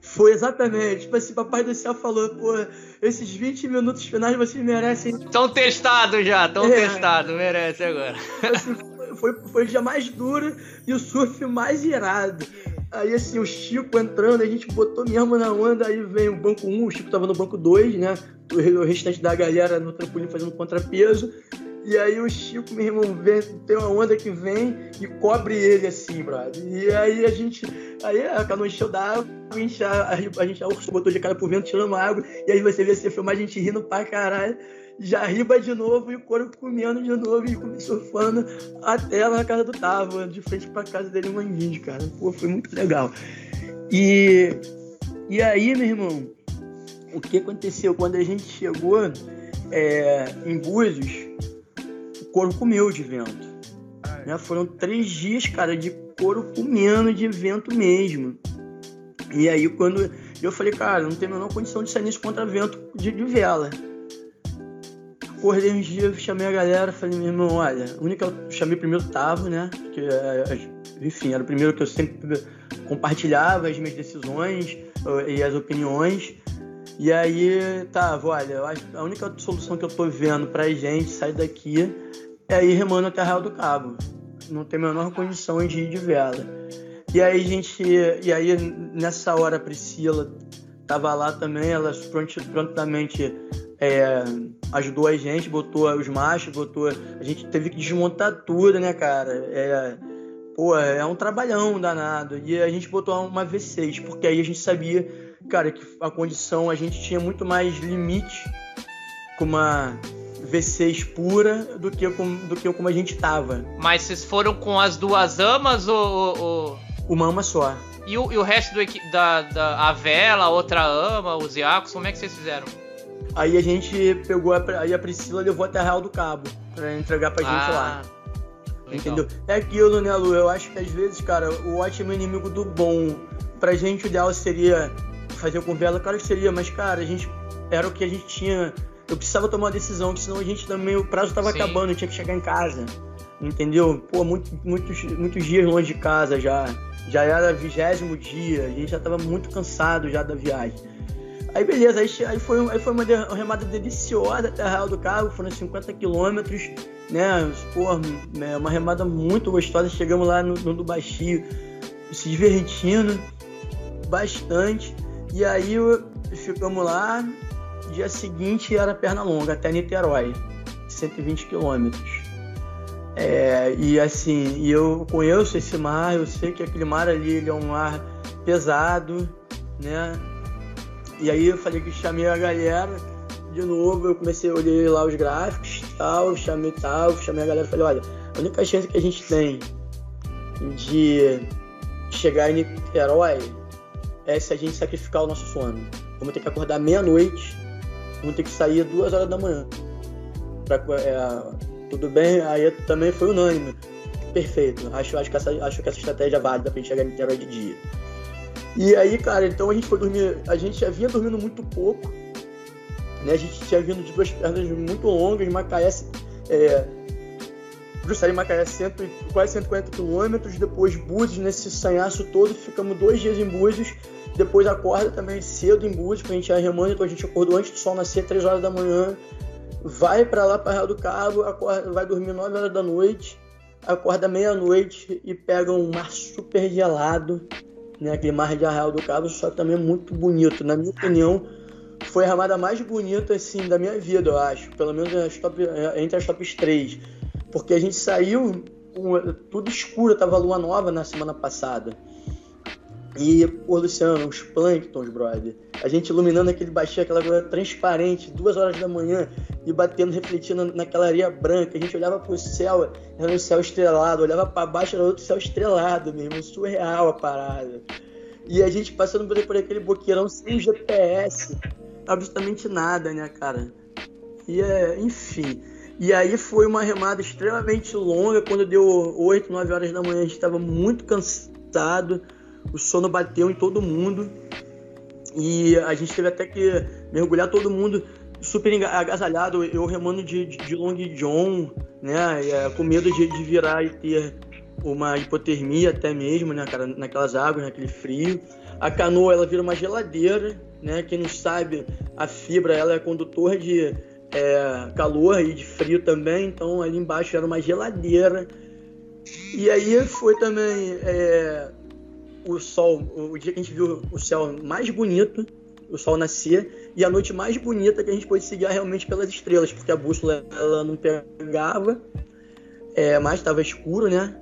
Foi exatamente. Tipo assim, Papai do Céu falou, pô, esses 20 minutos finais vocês merecem. Tão testados já, tão é. testados, merece agora. Assim, foi, foi o dia mais duro e o surf mais irado. Aí assim, o Chico entrando, a gente botou mesmo na onda, aí vem o banco 1, o Chico tava no banco 2, né? O restante da galera no trampolim fazendo contrapeso. E aí o Chico, meu irmão, vem, tem uma onda que vem e cobre ele assim, brother. E aí a gente. Aí a canoa encheu d'água, a gente, a, gente a botou de cara por vento tirando água. E aí você vê esse filme, a gente rindo pra caralho já riba de novo e o couro comendo de novo e surfando até lá na casa do Tava, de frente pra casa dele em Manguinhos, cara. Pô, foi muito legal. E, e aí, meu irmão, o que aconteceu? Quando a gente chegou é, em Búzios, o couro comeu de vento. Né? Foram três dias, cara, de couro comendo de vento mesmo. E aí, quando eu falei, cara, não tem a menor condição de sair nesse contravento de, de vela acordei um dia, chamei a galera, falei, meu irmão, olha, a única eu chamei primeiro Tavo, né? Porque, é, enfim, era o primeiro que eu sempre compartilhava as minhas decisões e as opiniões. E aí, Tavo, olha, a única solução que eu tô vendo pra gente sair daqui é ir remando até Real do Cabo. Não tem a menor condição de ir de vela. E aí, gente, e aí nessa hora a Priscila tava lá também, ela prontamente é, ajudou a gente, botou os machos, botou. A gente teve que desmontar tudo, né, cara? É, pô, é um trabalhão danado. E a gente botou uma V6, porque aí a gente sabia, cara, que a condição a gente tinha muito mais limite com uma V6 pura do que, com, do que como a gente tava. Mas vocês foram com as duas amas ou. ou... Uma ama só. E o, e o resto do, da, da a vela, a outra ama, os iacos, como é que vocês fizeram? Aí a gente pegou, a, aí a Priscila levou até a Real do Cabo pra entregar pra gente ah, lá. Legal. Entendeu? É aquilo, né, Lu? Eu acho que às vezes, cara, o ótimo é inimigo do bom. Pra gente, o ideal seria fazer com vela, claro que seria, mas, cara, a gente. Era o que a gente tinha. Eu precisava tomar uma decisão, senão a gente também. O prazo tava Sim. acabando, eu tinha que chegar em casa. Entendeu? Pô, muito, muitos, muitos dias longe de casa já. Já era vigésimo dia, a gente já tava muito cansado já da viagem. Aí beleza, aí, aí, foi, aí foi uma remada deliciosa até a Real do Cabo, foram 50 quilômetros, né? Pô, é uma remada muito gostosa. Chegamos lá no, no do Baixio, se divertindo bastante. E aí ficamos lá. Dia seguinte era perna longa, até Niterói, 120 quilômetros. É, e assim, e eu conheço esse mar, eu sei que aquele mar ali é um mar pesado, né? E aí eu falei que chamei a galera de novo, eu comecei a olhar lá os gráficos tal, chamei tal, chamei a galera e falei, olha, a única chance que a gente tem de chegar em Niterói é se a gente sacrificar o nosso sono. Vamos ter que acordar meia-noite, vamos ter que sair duas horas da manhã. Pra, é, tudo bem, aí também foi unânime. Perfeito. Acho, acho, que essa, acho que essa estratégia é válida pra gente chegar em Niterói de dia. E aí, cara, então a gente foi dormir. A gente já vinha dormindo muito pouco. Né? A gente tinha vindo de duas pernas muito longas, Macaé. É, Jussari Macaé, cento, quase 140 quilômetros. Depois Búzios, nesse sanhaço todo, ficamos dois dias em Búzios. Depois acorda também cedo em Búzios, pra gente ir remando. Então a gente acordou antes do sol nascer, 3 horas da manhã. Vai para lá, para Real do Cabo, acorda, vai dormir 9 horas da noite. Acorda meia-noite e pega um mar super gelado né? Aquele mar de Arraial do Cabo, só que também é muito bonito. Na minha opinião, foi a ramada mais bonita, assim, da minha vida, eu acho. Pelo menos as top, entre as tops 3. Porque a gente saiu tudo escuro, tava lua nova na semana passada. E, pô, Luciano, os plânctons, brother. A gente iluminando aquele baixinho, aquela coisa transparente, duas horas da manhã, e batendo, refletindo naquela areia branca. A gente olhava pro céu, era um céu estrelado, olhava para baixo, era outro céu estrelado mesmo, surreal a parada. E a gente passando por, por aquele boqueirão sem GPS, absolutamente nada, né, cara? E é, enfim. E aí foi uma remada extremamente longa, quando deu 8, 9 horas da manhã, a gente estava muito cansado o sono bateu em todo mundo. E a gente teve até que mergulhar todo mundo super agasalhado, eu remando de, de, de long john, né, é, com medo de, de, virar e ter uma hipotermia até mesmo, né, cara, naquelas águas, naquele frio. A canoa, ela vira uma geladeira, né, quem não sabe, a fibra, ela é condutora de é, calor e de frio também, então ali embaixo era uma geladeira. E aí foi também... É, o sol, o dia que a gente viu o céu mais bonito, o sol nascer, e a noite mais bonita que a gente pôde seguir realmente pelas estrelas, porque a bússola ela não pegava, é, mas estava escuro, né?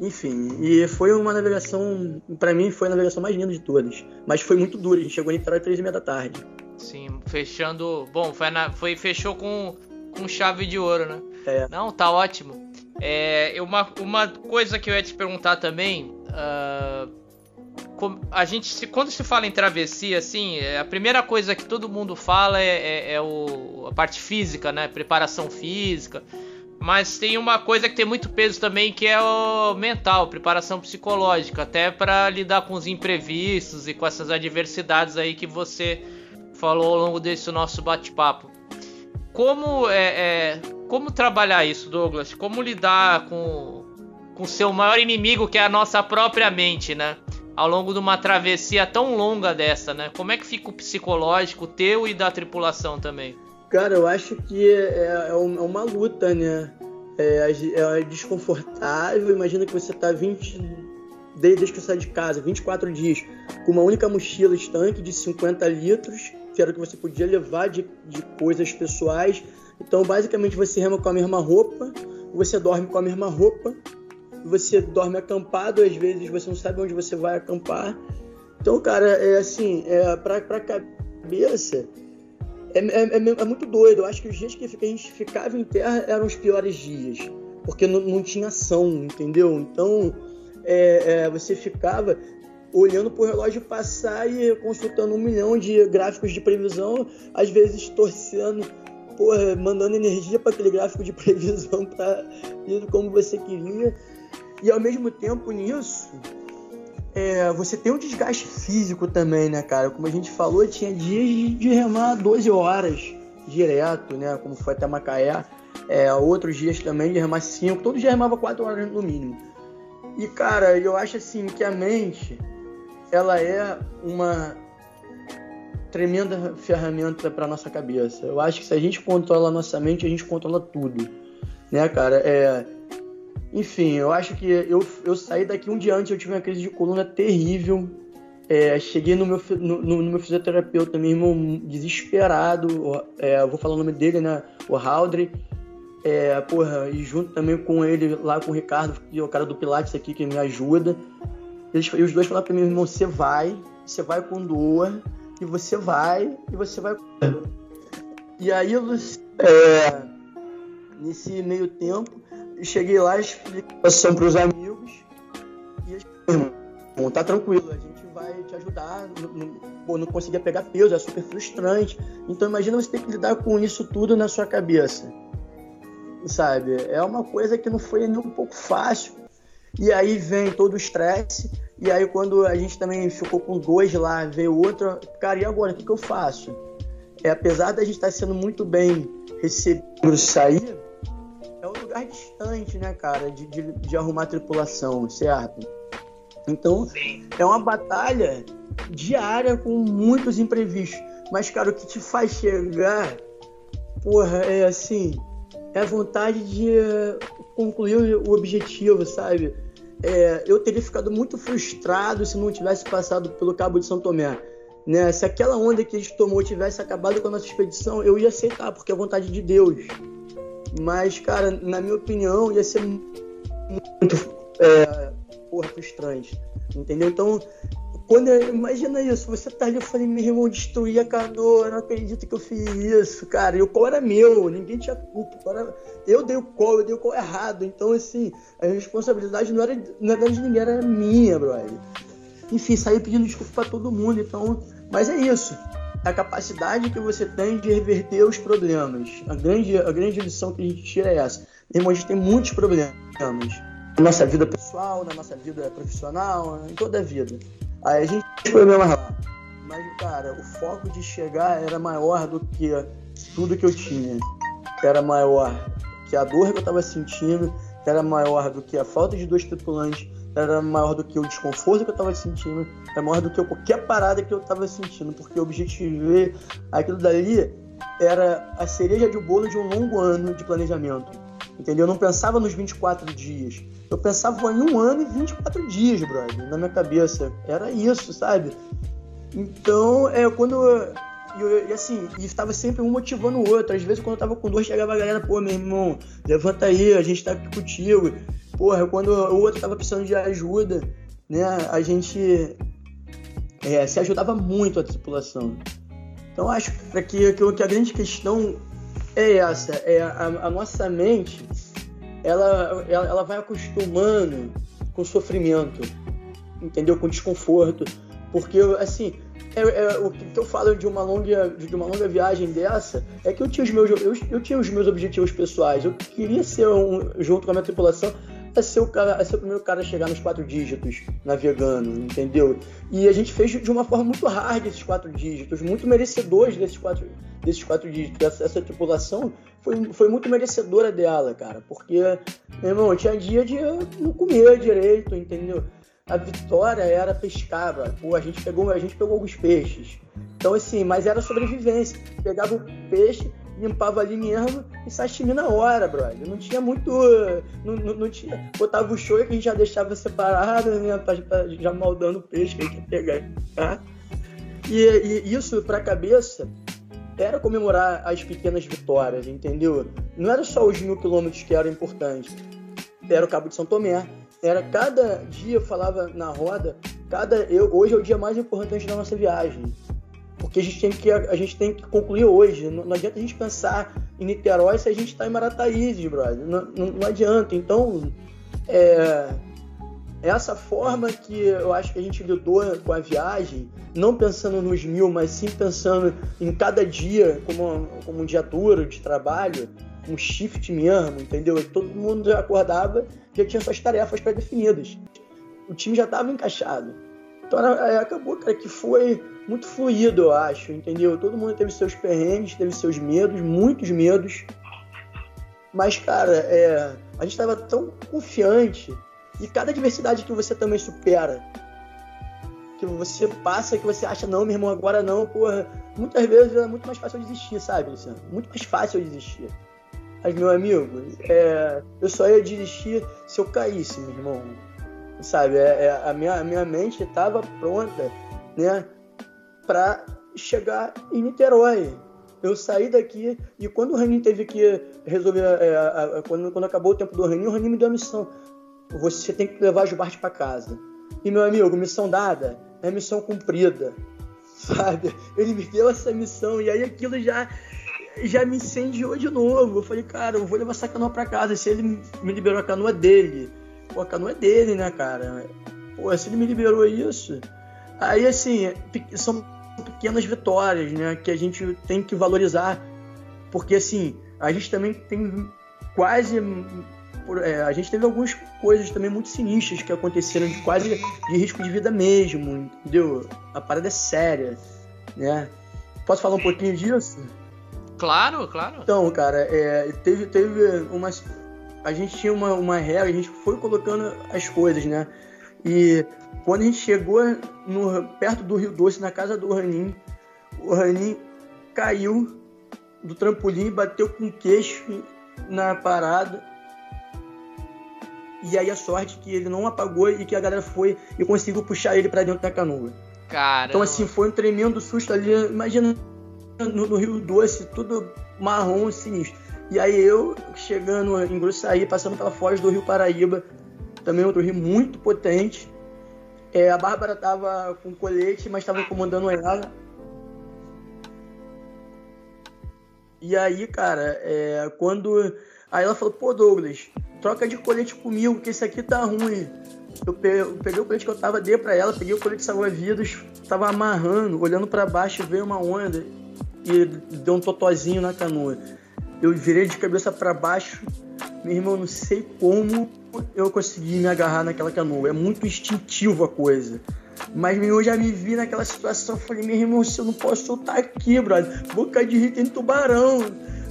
Enfim, e foi uma navegação, para mim foi a navegação mais linda de todas, mas foi muito dura, a gente chegou em Niterói três e meia da tarde. Sim, fechando, bom, foi, na, foi fechou com, com chave de ouro, né? É. Não, tá ótimo. É, uma, uma coisa que eu ia te perguntar também, uh, a gente quando se fala em travessia, assim, é, a primeira coisa que todo mundo fala é, é, é o, a parte física, né? Preparação física. Mas tem uma coisa que tem muito peso também, que é o mental, preparação psicológica, até para lidar com os imprevistos e com essas adversidades aí que você falou ao longo desse nosso bate-papo. Como é, é, como trabalhar isso, Douglas? Como lidar com com seu maior inimigo, que é a nossa própria mente, né? Ao longo de uma travessia tão longa dessa, né? Como é que fica o psicológico teu e da tripulação também? Cara, eu acho que é, é, é uma luta, né? É, é, desconfortável. Imagina que você tá 20. Desde que você sai de casa, 24 dias, com uma única mochila estanque de 50 litros, que era o que você podia levar de, de coisas pessoais. Então, basicamente, você rema com a mesma roupa, você dorme com a mesma roupa, você dorme acampado, às vezes você não sabe onde você vai acampar. Então, cara, é assim, é, pra, pra cabeça, é, é, é, é muito doido. Eu acho que os dias que a gente ficava em terra eram os piores dias, porque não, não tinha ação, entendeu? Então, é, é você ficava olhando para o relógio passar e consultando um milhão de gráficos de previsão, às vezes torcendo porra, mandando energia para aquele gráfico de (laughs) previsão para ir como você queria. E ao mesmo tempo nisso, é, você tem um desgaste físico também, né, cara? Como a gente falou, tinha dias de remar 12 horas direto, né? Como foi até Macaé. É, outros dias também de remar 5. Todo dia remava 4 horas no mínimo. E, cara, eu acho assim que a mente, ela é uma tremenda ferramenta para nossa cabeça. Eu acho que se a gente controla a nossa mente, a gente controla tudo, né, cara? É, enfim, eu acho que eu, eu saí daqui um dia antes, eu tive uma crise de coluna terrível. É, cheguei no meu, no, no, meu fisioterapeuta mesmo, desesperado. É, vou falar o nome dele, né? O Haldre. É, porra, e junto também com ele, lá com o Ricardo, que é o cara do Pilates aqui, que me ajuda. Eles, os dois falaram pra mim, irmão, você vai, você vai com dor, e você vai, e você vai. E aí, é, nesse meio tempo, cheguei lá, expliquei a situação para os amigos e eles irmão, tá tranquilo, a gente vai te ajudar. Não, não conseguia pegar peso, é super frustrante. Então imagina você ter que lidar com isso tudo na sua cabeça. Sabe? É uma coisa que não foi nem um pouco fácil. E aí vem todo o estresse. E aí quando a gente também ficou com dois lá, veio outro, cara, e agora? O que, que eu faço? É, apesar da gente estar sendo muito bem recebido sair, é um lugar distante, né, cara, de, de, de arrumar tripulação, certo? Então, Sim. é uma batalha diária com muitos imprevistos. Mas, cara, o que te faz chegar, porra, é assim, é a vontade de concluir o objetivo, sabe? É, eu teria ficado muito frustrado se não tivesse passado pelo Cabo de São Tomé. Né? Se aquela onda que a gente tomou tivesse acabado com a nossa expedição, eu ia aceitar, porque é vontade de Deus. Mas, cara, na minha opinião, ia ser muito é, porra, frustrante. Entendeu? Então, quando eu, imagina isso, você tá ali, eu falei, meu irmão, destruí a canoa, não acredito que eu fiz isso, cara. E o call era meu, ninguém tinha culpa. Era, eu dei o call, eu dei o call errado. Então, assim, a responsabilidade não era, não era de ninguém, era minha, brother. Enfim, saí pedindo desculpa pra todo mundo, então. Mas é isso a capacidade que você tem de reverter os problemas. A grande, a grande lição que a gente tira é essa. Irmão, a gente tem muitos problemas na nossa vida pessoal, na nossa vida profissional, em toda a vida. Aí a gente tem problemas lá. Mas, cara, o foco de chegar era maior do que tudo que eu tinha. Era maior que a dor que eu estava sentindo, era maior do que a falta de dois tripulantes, era maior do que o desconforto que eu estava sentindo, era maior do que qualquer parada que eu estava sentindo, porque o objetivo aquilo dali era a cereja de bolo de um longo ano de planejamento. Entendeu? Eu não pensava nos 24 dias. Eu pensava em um ano e 24 dias, brother, na minha cabeça. Era isso, sabe? Então, é quando. E, assim, estava sempre um motivando o outro. Às vezes, quando eu tava com dor, chegava a galera, pô, meu irmão, levanta aí, a gente tá aqui contigo. Porra, quando o outro tava precisando de ajuda, né, a gente é, se ajudava muito a tripulação. Então acho que, que, que a grande questão é essa, é a, a nossa mente, ela, ela, ela, vai acostumando com sofrimento, entendeu? Com desconforto, porque assim, é, é, o que eu falo de uma longa de uma longa viagem dessa é que eu tinha os meus eu, eu tinha os meus objetivos pessoais, eu queria ser um junto com a minha tripulação é ser o, cara, é ser o primeiro cara a chegar nos quatro dígitos navegando, entendeu? E a gente fez de uma forma muito hard esses quatro dígitos, muito merecedores desses quatro, desses quatro dígitos. Essa, essa tripulação foi, foi muito merecedora dela, cara, porque, meu irmão, tinha dia de não comer direito, entendeu? A vitória era pescar, bro. Pô, a gente pegou, a gente pegou alguns peixes. Então, assim, mas era sobrevivência. Pegava o peixe, limpava ali mesmo e sashimi na hora, brother. Não tinha muito. Não, não, não tinha. Botava o show que a gente já deixava separado, né? Pra, pra, já maldando o peixe que a gente ia pegar. Tá? E, e isso pra cabeça era comemorar as pequenas vitórias, entendeu? Não era só os mil quilômetros que eram importantes. Era o Cabo de São Tomé. Era cada dia, falava na roda, cada eu, hoje é o dia mais importante da nossa viagem porque a gente tem que, a gente tem que concluir hoje. Não, não adianta a gente pensar em Niterói se a gente está em Marataízes, brother. Não, não, não, adianta. Então, é, essa forma que eu acho que a gente lidou com a viagem, não pensando nos mil, mas sim pensando em cada dia como, como um dia duro de trabalho, um shift mesmo, entendeu? Todo mundo acordava já tinha suas tarefas pré-definidas. O time já estava encaixado. Então é, acabou, cara, que foi muito fluido, eu acho, entendeu? Todo mundo teve seus perrengues, teve seus medos, muitos medos. Mas, cara, é, a gente estava tão confiante e cada adversidade que você também supera, que você passa, que você acha, não, meu irmão, agora não, porra. Muitas vezes é muito mais fácil desistir, sabe, Luciano? Muito mais fácil desistir. Mas, meu amigo, é, eu só ia desistir se eu caísse, meu irmão. Sabe, é, é, a, minha, a minha mente estava pronta, né, para chegar em Niterói. Eu saí daqui e quando o Raninho teve que resolver, é, a, a, quando, quando acabou o tempo do Raninho, o Raninho me deu a missão você tem que levar Gilbarte para casa. E meu amigo, missão dada é missão cumprida, (laughs) sabe? Ele me deu essa missão e aí aquilo já já me incendiou de novo. Eu falei, cara, eu vou levar essa canoa para casa. Se ele me liberou a canoa dele, pô, a canoa é dele, né, cara? Pô, se ele me liberou isso, aí assim são pequenas vitórias, né, que a gente tem que valorizar, porque assim a gente também tem quase por, é, a gente teve algumas coisas também muito sinistras que aconteceram, de quase de risco de vida mesmo, entendeu? A parada é séria, né? Posso falar um pouquinho disso? Claro, claro. Então, cara, é, teve, teve umas. A gente tinha uma, uma regra, a gente foi colocando as coisas, né? E quando a gente chegou no, perto do Rio Doce, na casa do Ranin, o Ranin caiu do trampolim, bateu com o queixo na parada e aí a sorte que ele não apagou e que a galera foi e conseguiu puxar ele para dentro da canoa. Cara. Então assim, foi um tremendo susto ali. Imagina no, no, Rio Doce, tudo marrom, sinistro. E aí eu chegando em Gruçaí, passando pela foz do Rio Paraíba, também outro rio muito potente. É, a Bárbara tava com colete, mas estava comandando ela. E aí, cara, é, quando. Aí ela falou, pô, Douglas, troca de colete comigo, que esse aqui tá ruim. Eu peguei o colete que eu tava, dei pra ela, peguei o colete salva-vidas, tava amarrando, olhando para baixo, veio uma onda e deu um totozinho na canoa. Eu virei de cabeça para baixo, meu irmão, não sei como eu consegui me agarrar naquela canoa. É muito instintivo a coisa. Mas meu, eu já me vi naquela situação, falei, meu irmão, se eu não posso soltar aqui, brother, boca de rir tem tubarão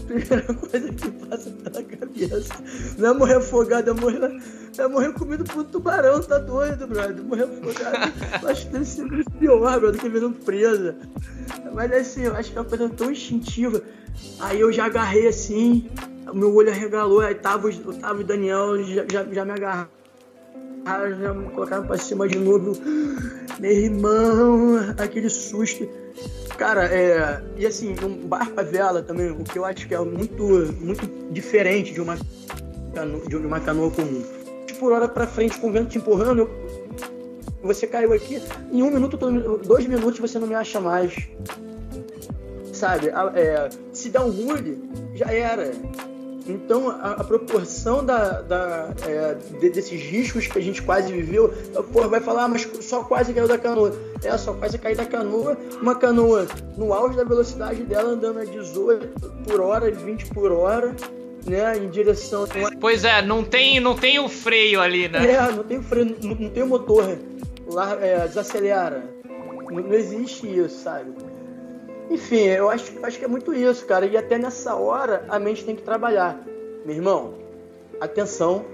primeira (laughs) coisa que passa pela cabeça. Não é morrer afogado, é morrer, é morrer comido por um tubarão, tá doido, brother. Morrer afogado. Eu acho que deve ser pior, brother, que virando presa. Mas assim, eu acho que é uma coisa tão instintiva. Aí eu já agarrei assim, meu olho arregalou, aí tava, tava o Daniel já, já, já me agarraram já me colocaram pra cima de novo. Meu irmão, aquele susto. Cara, é. E assim, um barco a vela também, o que eu acho que é muito, muito diferente de uma, de uma canoa comum. Por hora pra frente, com o vento te empurrando, eu, você caiu aqui, em um minuto, dois minutos você não me acha mais. Sabe? É, se dá um rule, já era. Então, a, a proporção da, da é, de, desses riscos que a gente quase viveu, pô, vai falar, ah, mas só quase caiu da canoa. É, só quase caiu da canoa, uma canoa no auge da velocidade dela andando a 18 por hora, 20 por hora, né, em direção... Pois é, não tem, não tem o freio ali, né? É, não tem o freio, não, não tem o motor, lá, é, desacelera. Não, não existe isso, sabe? Enfim, eu acho, acho que é muito isso, cara. E até nessa hora a mente tem que trabalhar. Meu irmão, atenção,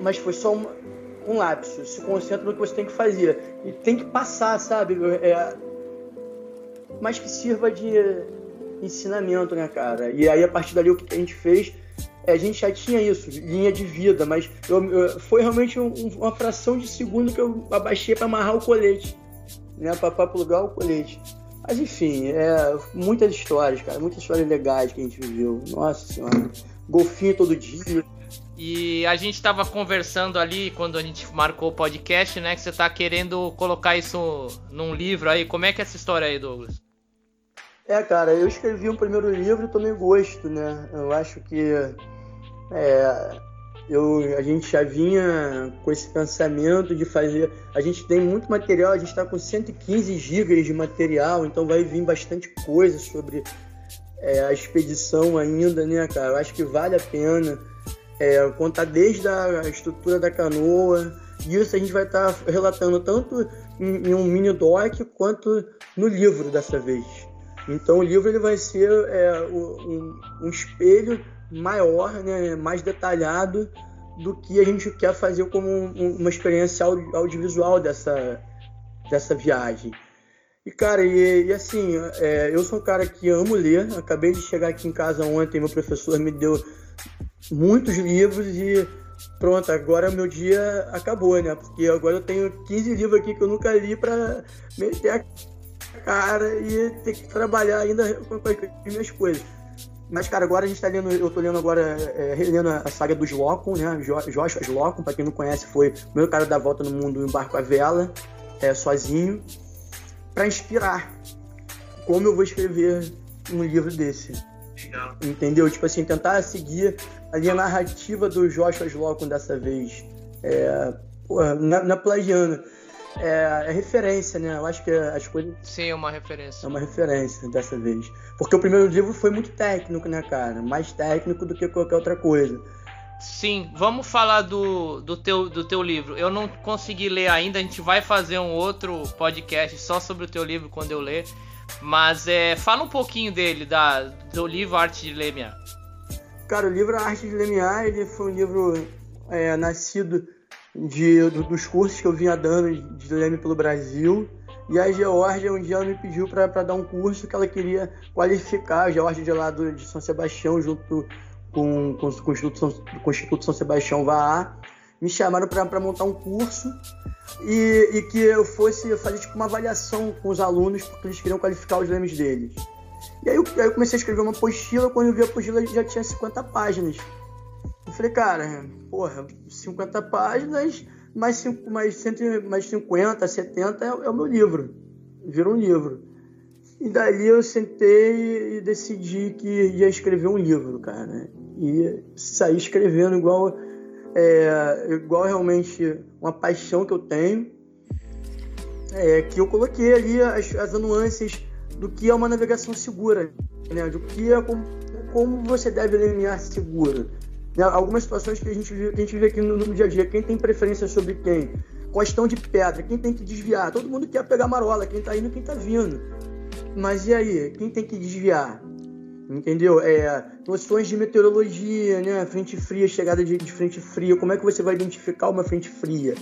mas foi só um, lapso. Se concentra no que você tem que fazer. E tem que passar, sabe? É, mas que sirva de ensinamento, né, cara? E aí, a partir dali, o que a gente fez, é, a gente já tinha isso, linha de vida, mas eu, eu, foi realmente um, uma fração de segundo que eu abaixei para amarrar o colete, né, para plugar o colete. Mas enfim, é, muitas histórias, cara, muitas histórias legais que a gente viveu. Nossa senhora, golfinho todo dia. E a gente estava conversando ali quando a gente marcou o podcast, né? Que você está querendo colocar isso num livro aí. Como é que é essa história aí, Douglas? É, cara, eu escrevi um primeiro livro e tomei gosto, né? Eu acho que é, eu, a gente já vinha com esse pensamento de fazer. A gente tem muito material, a gente está com 115 gigas de material, então vai vir bastante coisa sobre é, a expedição ainda, né, cara? Eu acho que vale a pena é, contar desde a estrutura da canoa. Isso a gente vai estar tá relatando tanto em, em, um mini doc quanto no livro dessa vez. Então o livro ele vai ser é, um, um espelho maior, né, mais detalhado do que a gente quer fazer como um, uma experiência audiovisual dessa, dessa viagem. E, cara, e, e assim, é, eu sou um cara que amo ler. Acabei de chegar aqui em casa ontem, meu professor me deu muitos livros e pronto, agora meu dia acabou, né? Porque agora eu tenho 15 livros aqui que eu nunca li para meter a cara e ter que trabalhar ainda com as minhas coisas. Mas, cara, agora a gente tá lendo, eu tô lendo agora, é, relendo a saga dos Locum, né? Joshua Locum, pra quem não conhece, foi o meu cara da volta no mundo em barco a vela, é, sozinho, para inspirar como eu vou escrever um livro desse. Legal. Entendeu? Tipo assim, tentar seguir ali a narrativa do Joshua Locum dessa vez. É, porra, na, na plagiando é, é, referência, né? Eu acho que as coisas. Sim, é uma referência. É uma referência dessa vez. Porque o primeiro livro foi muito técnico, né, cara? Mais técnico do que qualquer outra coisa. Sim, vamos falar do, do, teu, do teu livro. Eu não consegui ler ainda, a gente vai fazer um outro podcast só sobre o teu livro quando eu ler. Mas é, fala um pouquinho dele, da, do livro Arte de Lemiar. Cara, o livro Arte de Lemiar ele foi um livro é, nascido de, do, dos cursos que eu vinha dando de leme pelo Brasil. E a Geórgia um dia ela me pediu para dar um curso que ela queria qualificar a Geórgia de lá do, de São Sebastião junto com, com, com, o, Instituto São, com o Instituto São Sebastião VAA. Me chamaram para montar um curso e, e, que eu fosse fazer tipo, uma avaliação com os alunos porque eles queriam qualificar os lemes deles. E aí eu, aí eu comecei a escrever uma apostila, quando eu vi a apostila já tinha 50 páginas. Eu falei, cara, porra, 50 páginas, mais, cinco, mais, cento, mais 50, 70 é, é o meu livro. Vira um livro. E dali eu sentei e decidi que ia escrever um livro, cara. E saí escrevendo igual, é, igual realmente uma paixão que eu tenho. É, que eu coloquei ali as, as nuances do que é uma navegação segura, né? Do que é como, como você deve limiar seguro né? Algumas situações que a gente vive, que a gente vive aqui no, no, dia a dia. Quem tem preferência sobre quem? Questão de pedra, quem tem que desviar? Todo mundo quer pegar marola, quem tá indo, quem tá vindo. Mas e aí? Quem tem que desviar? Entendeu? É, noções de meteorologia, né? Frente fria, chegada de, de frente fria. Como é que você vai identificar uma frente fria?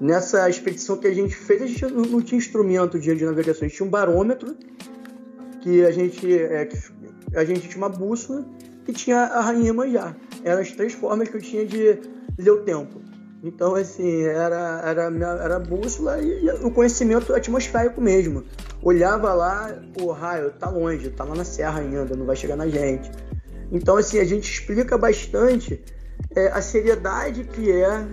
Nessa expedição que a gente fez, a gente não, tinha instrumento de, de navegação, a gente tinha um barômetro, que a gente, é, que a gente tinha uma bússola e tinha a rainha Manjá eram as três formas que eu tinha de ler o tempo. Então, assim, era, era, minha, era a bússola e, e, o conhecimento atmosférico mesmo. Olhava lá, o raio tá longe, tá lá na serra ainda, não vai chegar na gente. Então, assim, a gente explica bastante é, a seriedade que é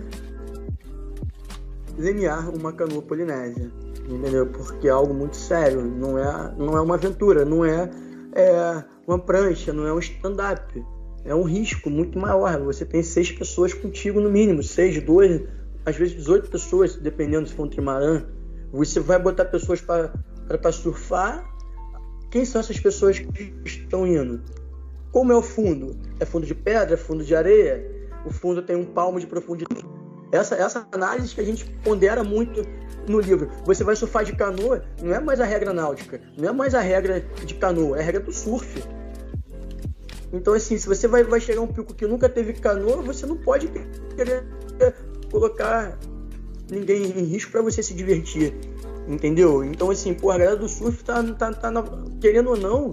lemiar uma canoa polinésia, entendeu? Porque é algo muito sério, não é, não é uma aventura, não é, é uma prancha, não é um stand-up é um risco muito maior. Você tem seis pessoas contigo no mínimo, seis, dois, às vezes 18 pessoas, dependendo se for um trimarã. Você vai botar pessoas para surfar. Quem são essas pessoas que estão indo? Como é o fundo? É fundo de pedra? É fundo de areia? O fundo tem um palmo de profundidade. Essa, essa análise que a gente pondera muito no livro. Você vai surfar de canoa, não é mais a regra náutica, não é mais a regra de canoa, é a regra do surf. Então, assim, se você vai, vai chegar a um pico que nunca teve canoa, você não pode querer colocar ninguém em risco para você se divertir. Entendeu? Então, assim, pô, a galera do surf tá, tá, tá na, querendo ou não,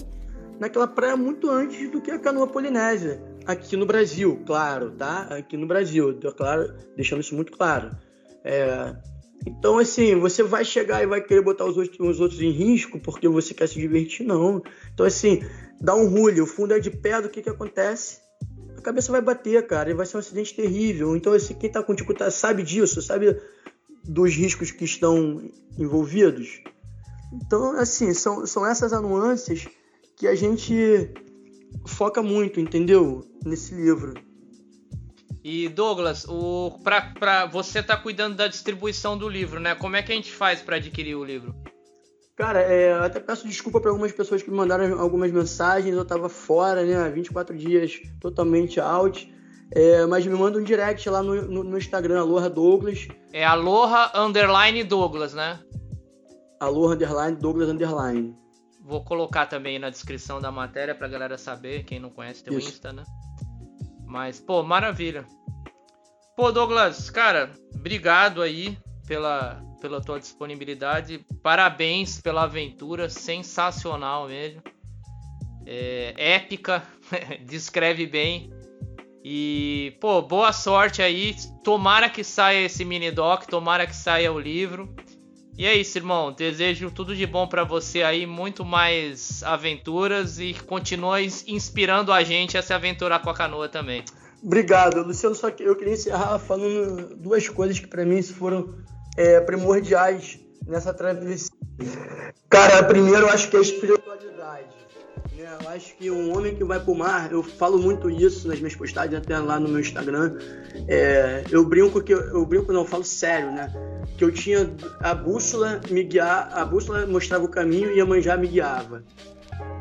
naquela praia muito antes do que a canoa polinésia. Aqui no Brasil, claro, tá? Aqui no Brasil, claro, deixando isso muito claro. É, então, assim, você vai chegar e vai querer botar os outros, os outros em risco porque você quer se divertir, não. Então, assim, dá um rulho, o fundo é de pedra, o que que acontece? A cabeça vai bater, cara, e vai ser um acidente terrível. Então, assim, quem tá contigo tá, sabe disso, sabe dos riscos que estão envolvidos. Então, assim, são, são essas nuances que a gente foca muito, entendeu? Nesse livro. E Douglas, o pra, pra você tá cuidando da distribuição do livro, né? Como é que a gente faz para adquirir o livro? Cara, é, eu até peço desculpa para algumas pessoas que me mandaram algumas mensagens. Eu tava fora, né? 24 dias totalmente out. É, mas me manda um direct lá no, no, no Instagram, Aloha Douglas. É Aloha Underline Douglas, né? Aloha Underline Douglas Underline. Vou colocar também na descrição da matéria pra galera saber, quem não conhece teu Isso. Insta, né? Mas, pô, maravilha. Pô, Douglas, cara, obrigado aí pela, pela tua disponibilidade. Parabéns pela aventura, sensacional mesmo. É, épica, (laughs) descreve bem. E, pô, boa sorte aí. Tomara que saia esse mini doc, tomara que saia o livro. E é isso, irmão. Desejo tudo de bom para você aí, muito mais aventuras e continue inspirando a gente a se aventurar com a canoa também. Obrigado, Luciano. Só que eu queria encerrar falando duas coisas que para mim foram é, primordiais nessa travessia. Cara, primeiro eu acho que é a espiritualidade. Né? Eu acho que um homem que vai pro mar, eu falo muito isso nas minhas postagens, até lá no meu Instagram. É, eu brinco que eu brinco, não, eu falo sério, né? Que eu tinha a bússola me guiar, a bússola mostrava o caminho e a manjar me guiava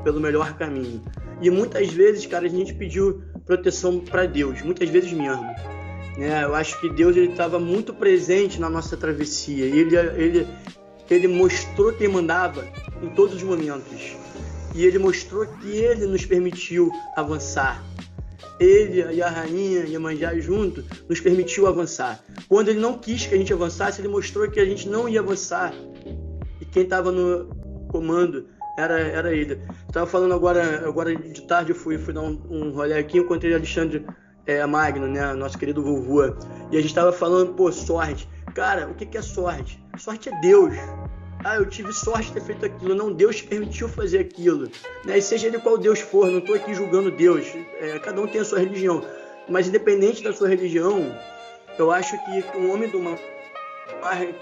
pelo melhor caminho. E muitas vezes, cara, a gente pediu proteção para Deus, muitas vezes mesmo. Né? Eu acho que Deus ele estava muito presente na nossa travessia. Ele, ele, ele mostrou que ele mandava em todos os momentos. E ele mostrou que ele nos permitiu avançar. Ele e a rainha e a Manjá junto nos permitiu avançar. Quando ele não quis que a gente avançasse, ele mostrou que a gente não ia avançar. E quem estava no comando era, era ele. Estava falando agora, agora de tarde, eu fui, fui dar um, um rolê aqui, encontrei Alexandre é, Magno, né? Nosso querido vovô. E a gente estava falando, pô, sorte. Cara, o que, que é sorte? Sorte é Deus ah, eu tive sorte de ter feito aquilo. Não, Deus permitiu fazer aquilo. Né? E seja ele qual Deus for, não estou aqui julgando Deus. É, cada um tem a sua religião. Mas independente da sua religião, eu acho que um homem do mar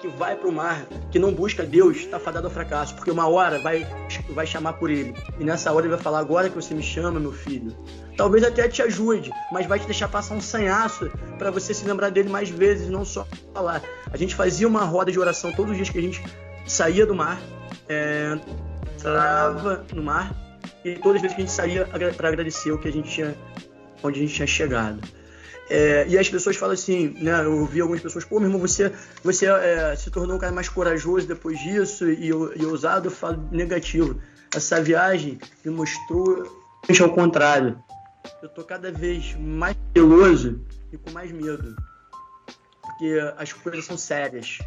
que vai para o mar, que não busca Deus, está fadado ao fracasso, porque uma hora vai, vai chamar por ele. E nessa hora ele vai falar: Agora que você me chama, meu filho. Talvez até te ajude, mas vai te deixar passar um sanhaço para você se lembrar dele mais vezes, não só falar. A gente fazia uma roda de oração todos os dias que a gente saía do mar, é, entrava no mar e todas as vezes que a gente saía para agradecer o que a gente tinha, onde a gente tinha chegado. É, e as pessoas falam assim, né? Eu ouvi algumas pessoas, pô, meu irmão, você, você é, se tornou um cara mais corajoso depois disso e, e ousado. Eu falo negativo. Essa viagem me mostrou ao contrário. Eu tô cada vez mais peloso e com mais medo. Porque as coisas são sérias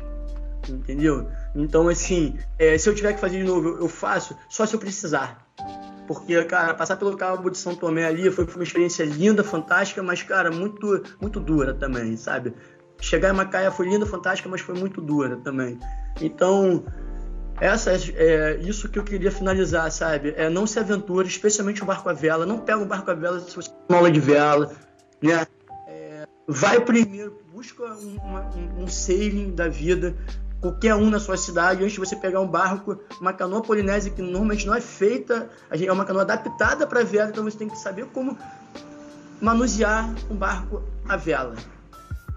entendeu? Então, assim, é, se eu tiver que fazer de novo, eu faço só se eu precisar. Porque, cara, passar pelo Cabo de São Tomé ali foi uma experiência linda, fantástica, mas, cara, muito, muito dura também, sabe? Chegar em Macaé foi linda, fantástica, mas foi muito dura também. Então, essa é isso que eu queria finalizar, sabe? É não se aventura, especialmente o barco à vela. Não pega o barco à vela se você tem aula de vela, né? É, vai primeiro, busca um, uma, um, um sailing da vida, qualquer um na sua cidade, antes de você pegar um barco, uma canoa polinésia que normalmente não é feita, é uma canoa adaptada para vela, então você tem que saber como manusear um barco à vela.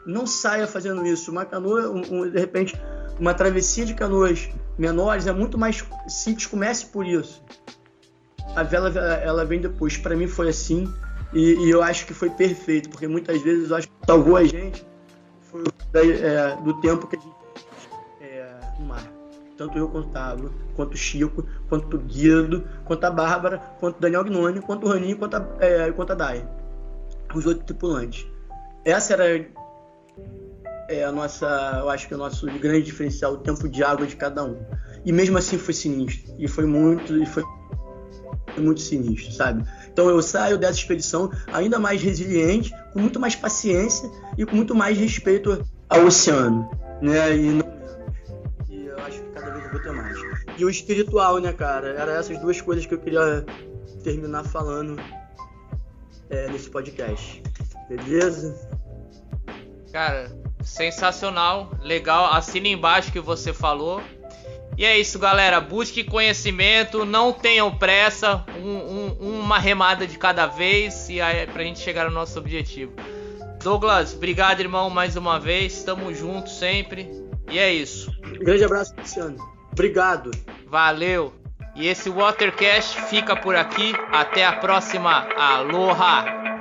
Não saia fazendo isso. Uma canoa, um, um, de repente, uma travessia de canoas menores é muito mais simples. Comece por isso. A vela ela vem depois. Para mim foi assim e, e, eu acho que foi perfeito, porque muitas vezes eu acho que salvou a gente foi é, do tempo que a gente mar. Tanto eu quanto o quanto o Chico, quanto o Guido, quanto a Bárbara, quanto o Daniel Gnoni, quanto o Raninho, quanto a, é, quanto a Dai. Os outros tripulantes. Essa era é, a nossa, eu acho que o nosso grande diferencial, o tempo de água de cada um. E mesmo assim foi sinistro. E foi muito, e foi muito sinistro, sabe? Então eu saio dessa expedição ainda mais resiliente, com muito mais paciência e com muito mais respeito ao oceano, né? E não e o espiritual, né, cara? Era essas duas coisas que eu queria terminar falando é, nesse podcast. Beleza? Cara, sensacional, legal. Assina embaixo que você falou. E é isso, galera. Busque conhecimento, não tenham pressa, um, um, uma remada de cada vez e aí, pra gente chegar no nosso objetivo. Douglas, obrigado, irmão, mais uma vez. Estamos juntos sempre. E é isso. grande abraço, Luciano. Obrigado. Valeu. E esse Watercast fica por aqui. Até a próxima. Aloha!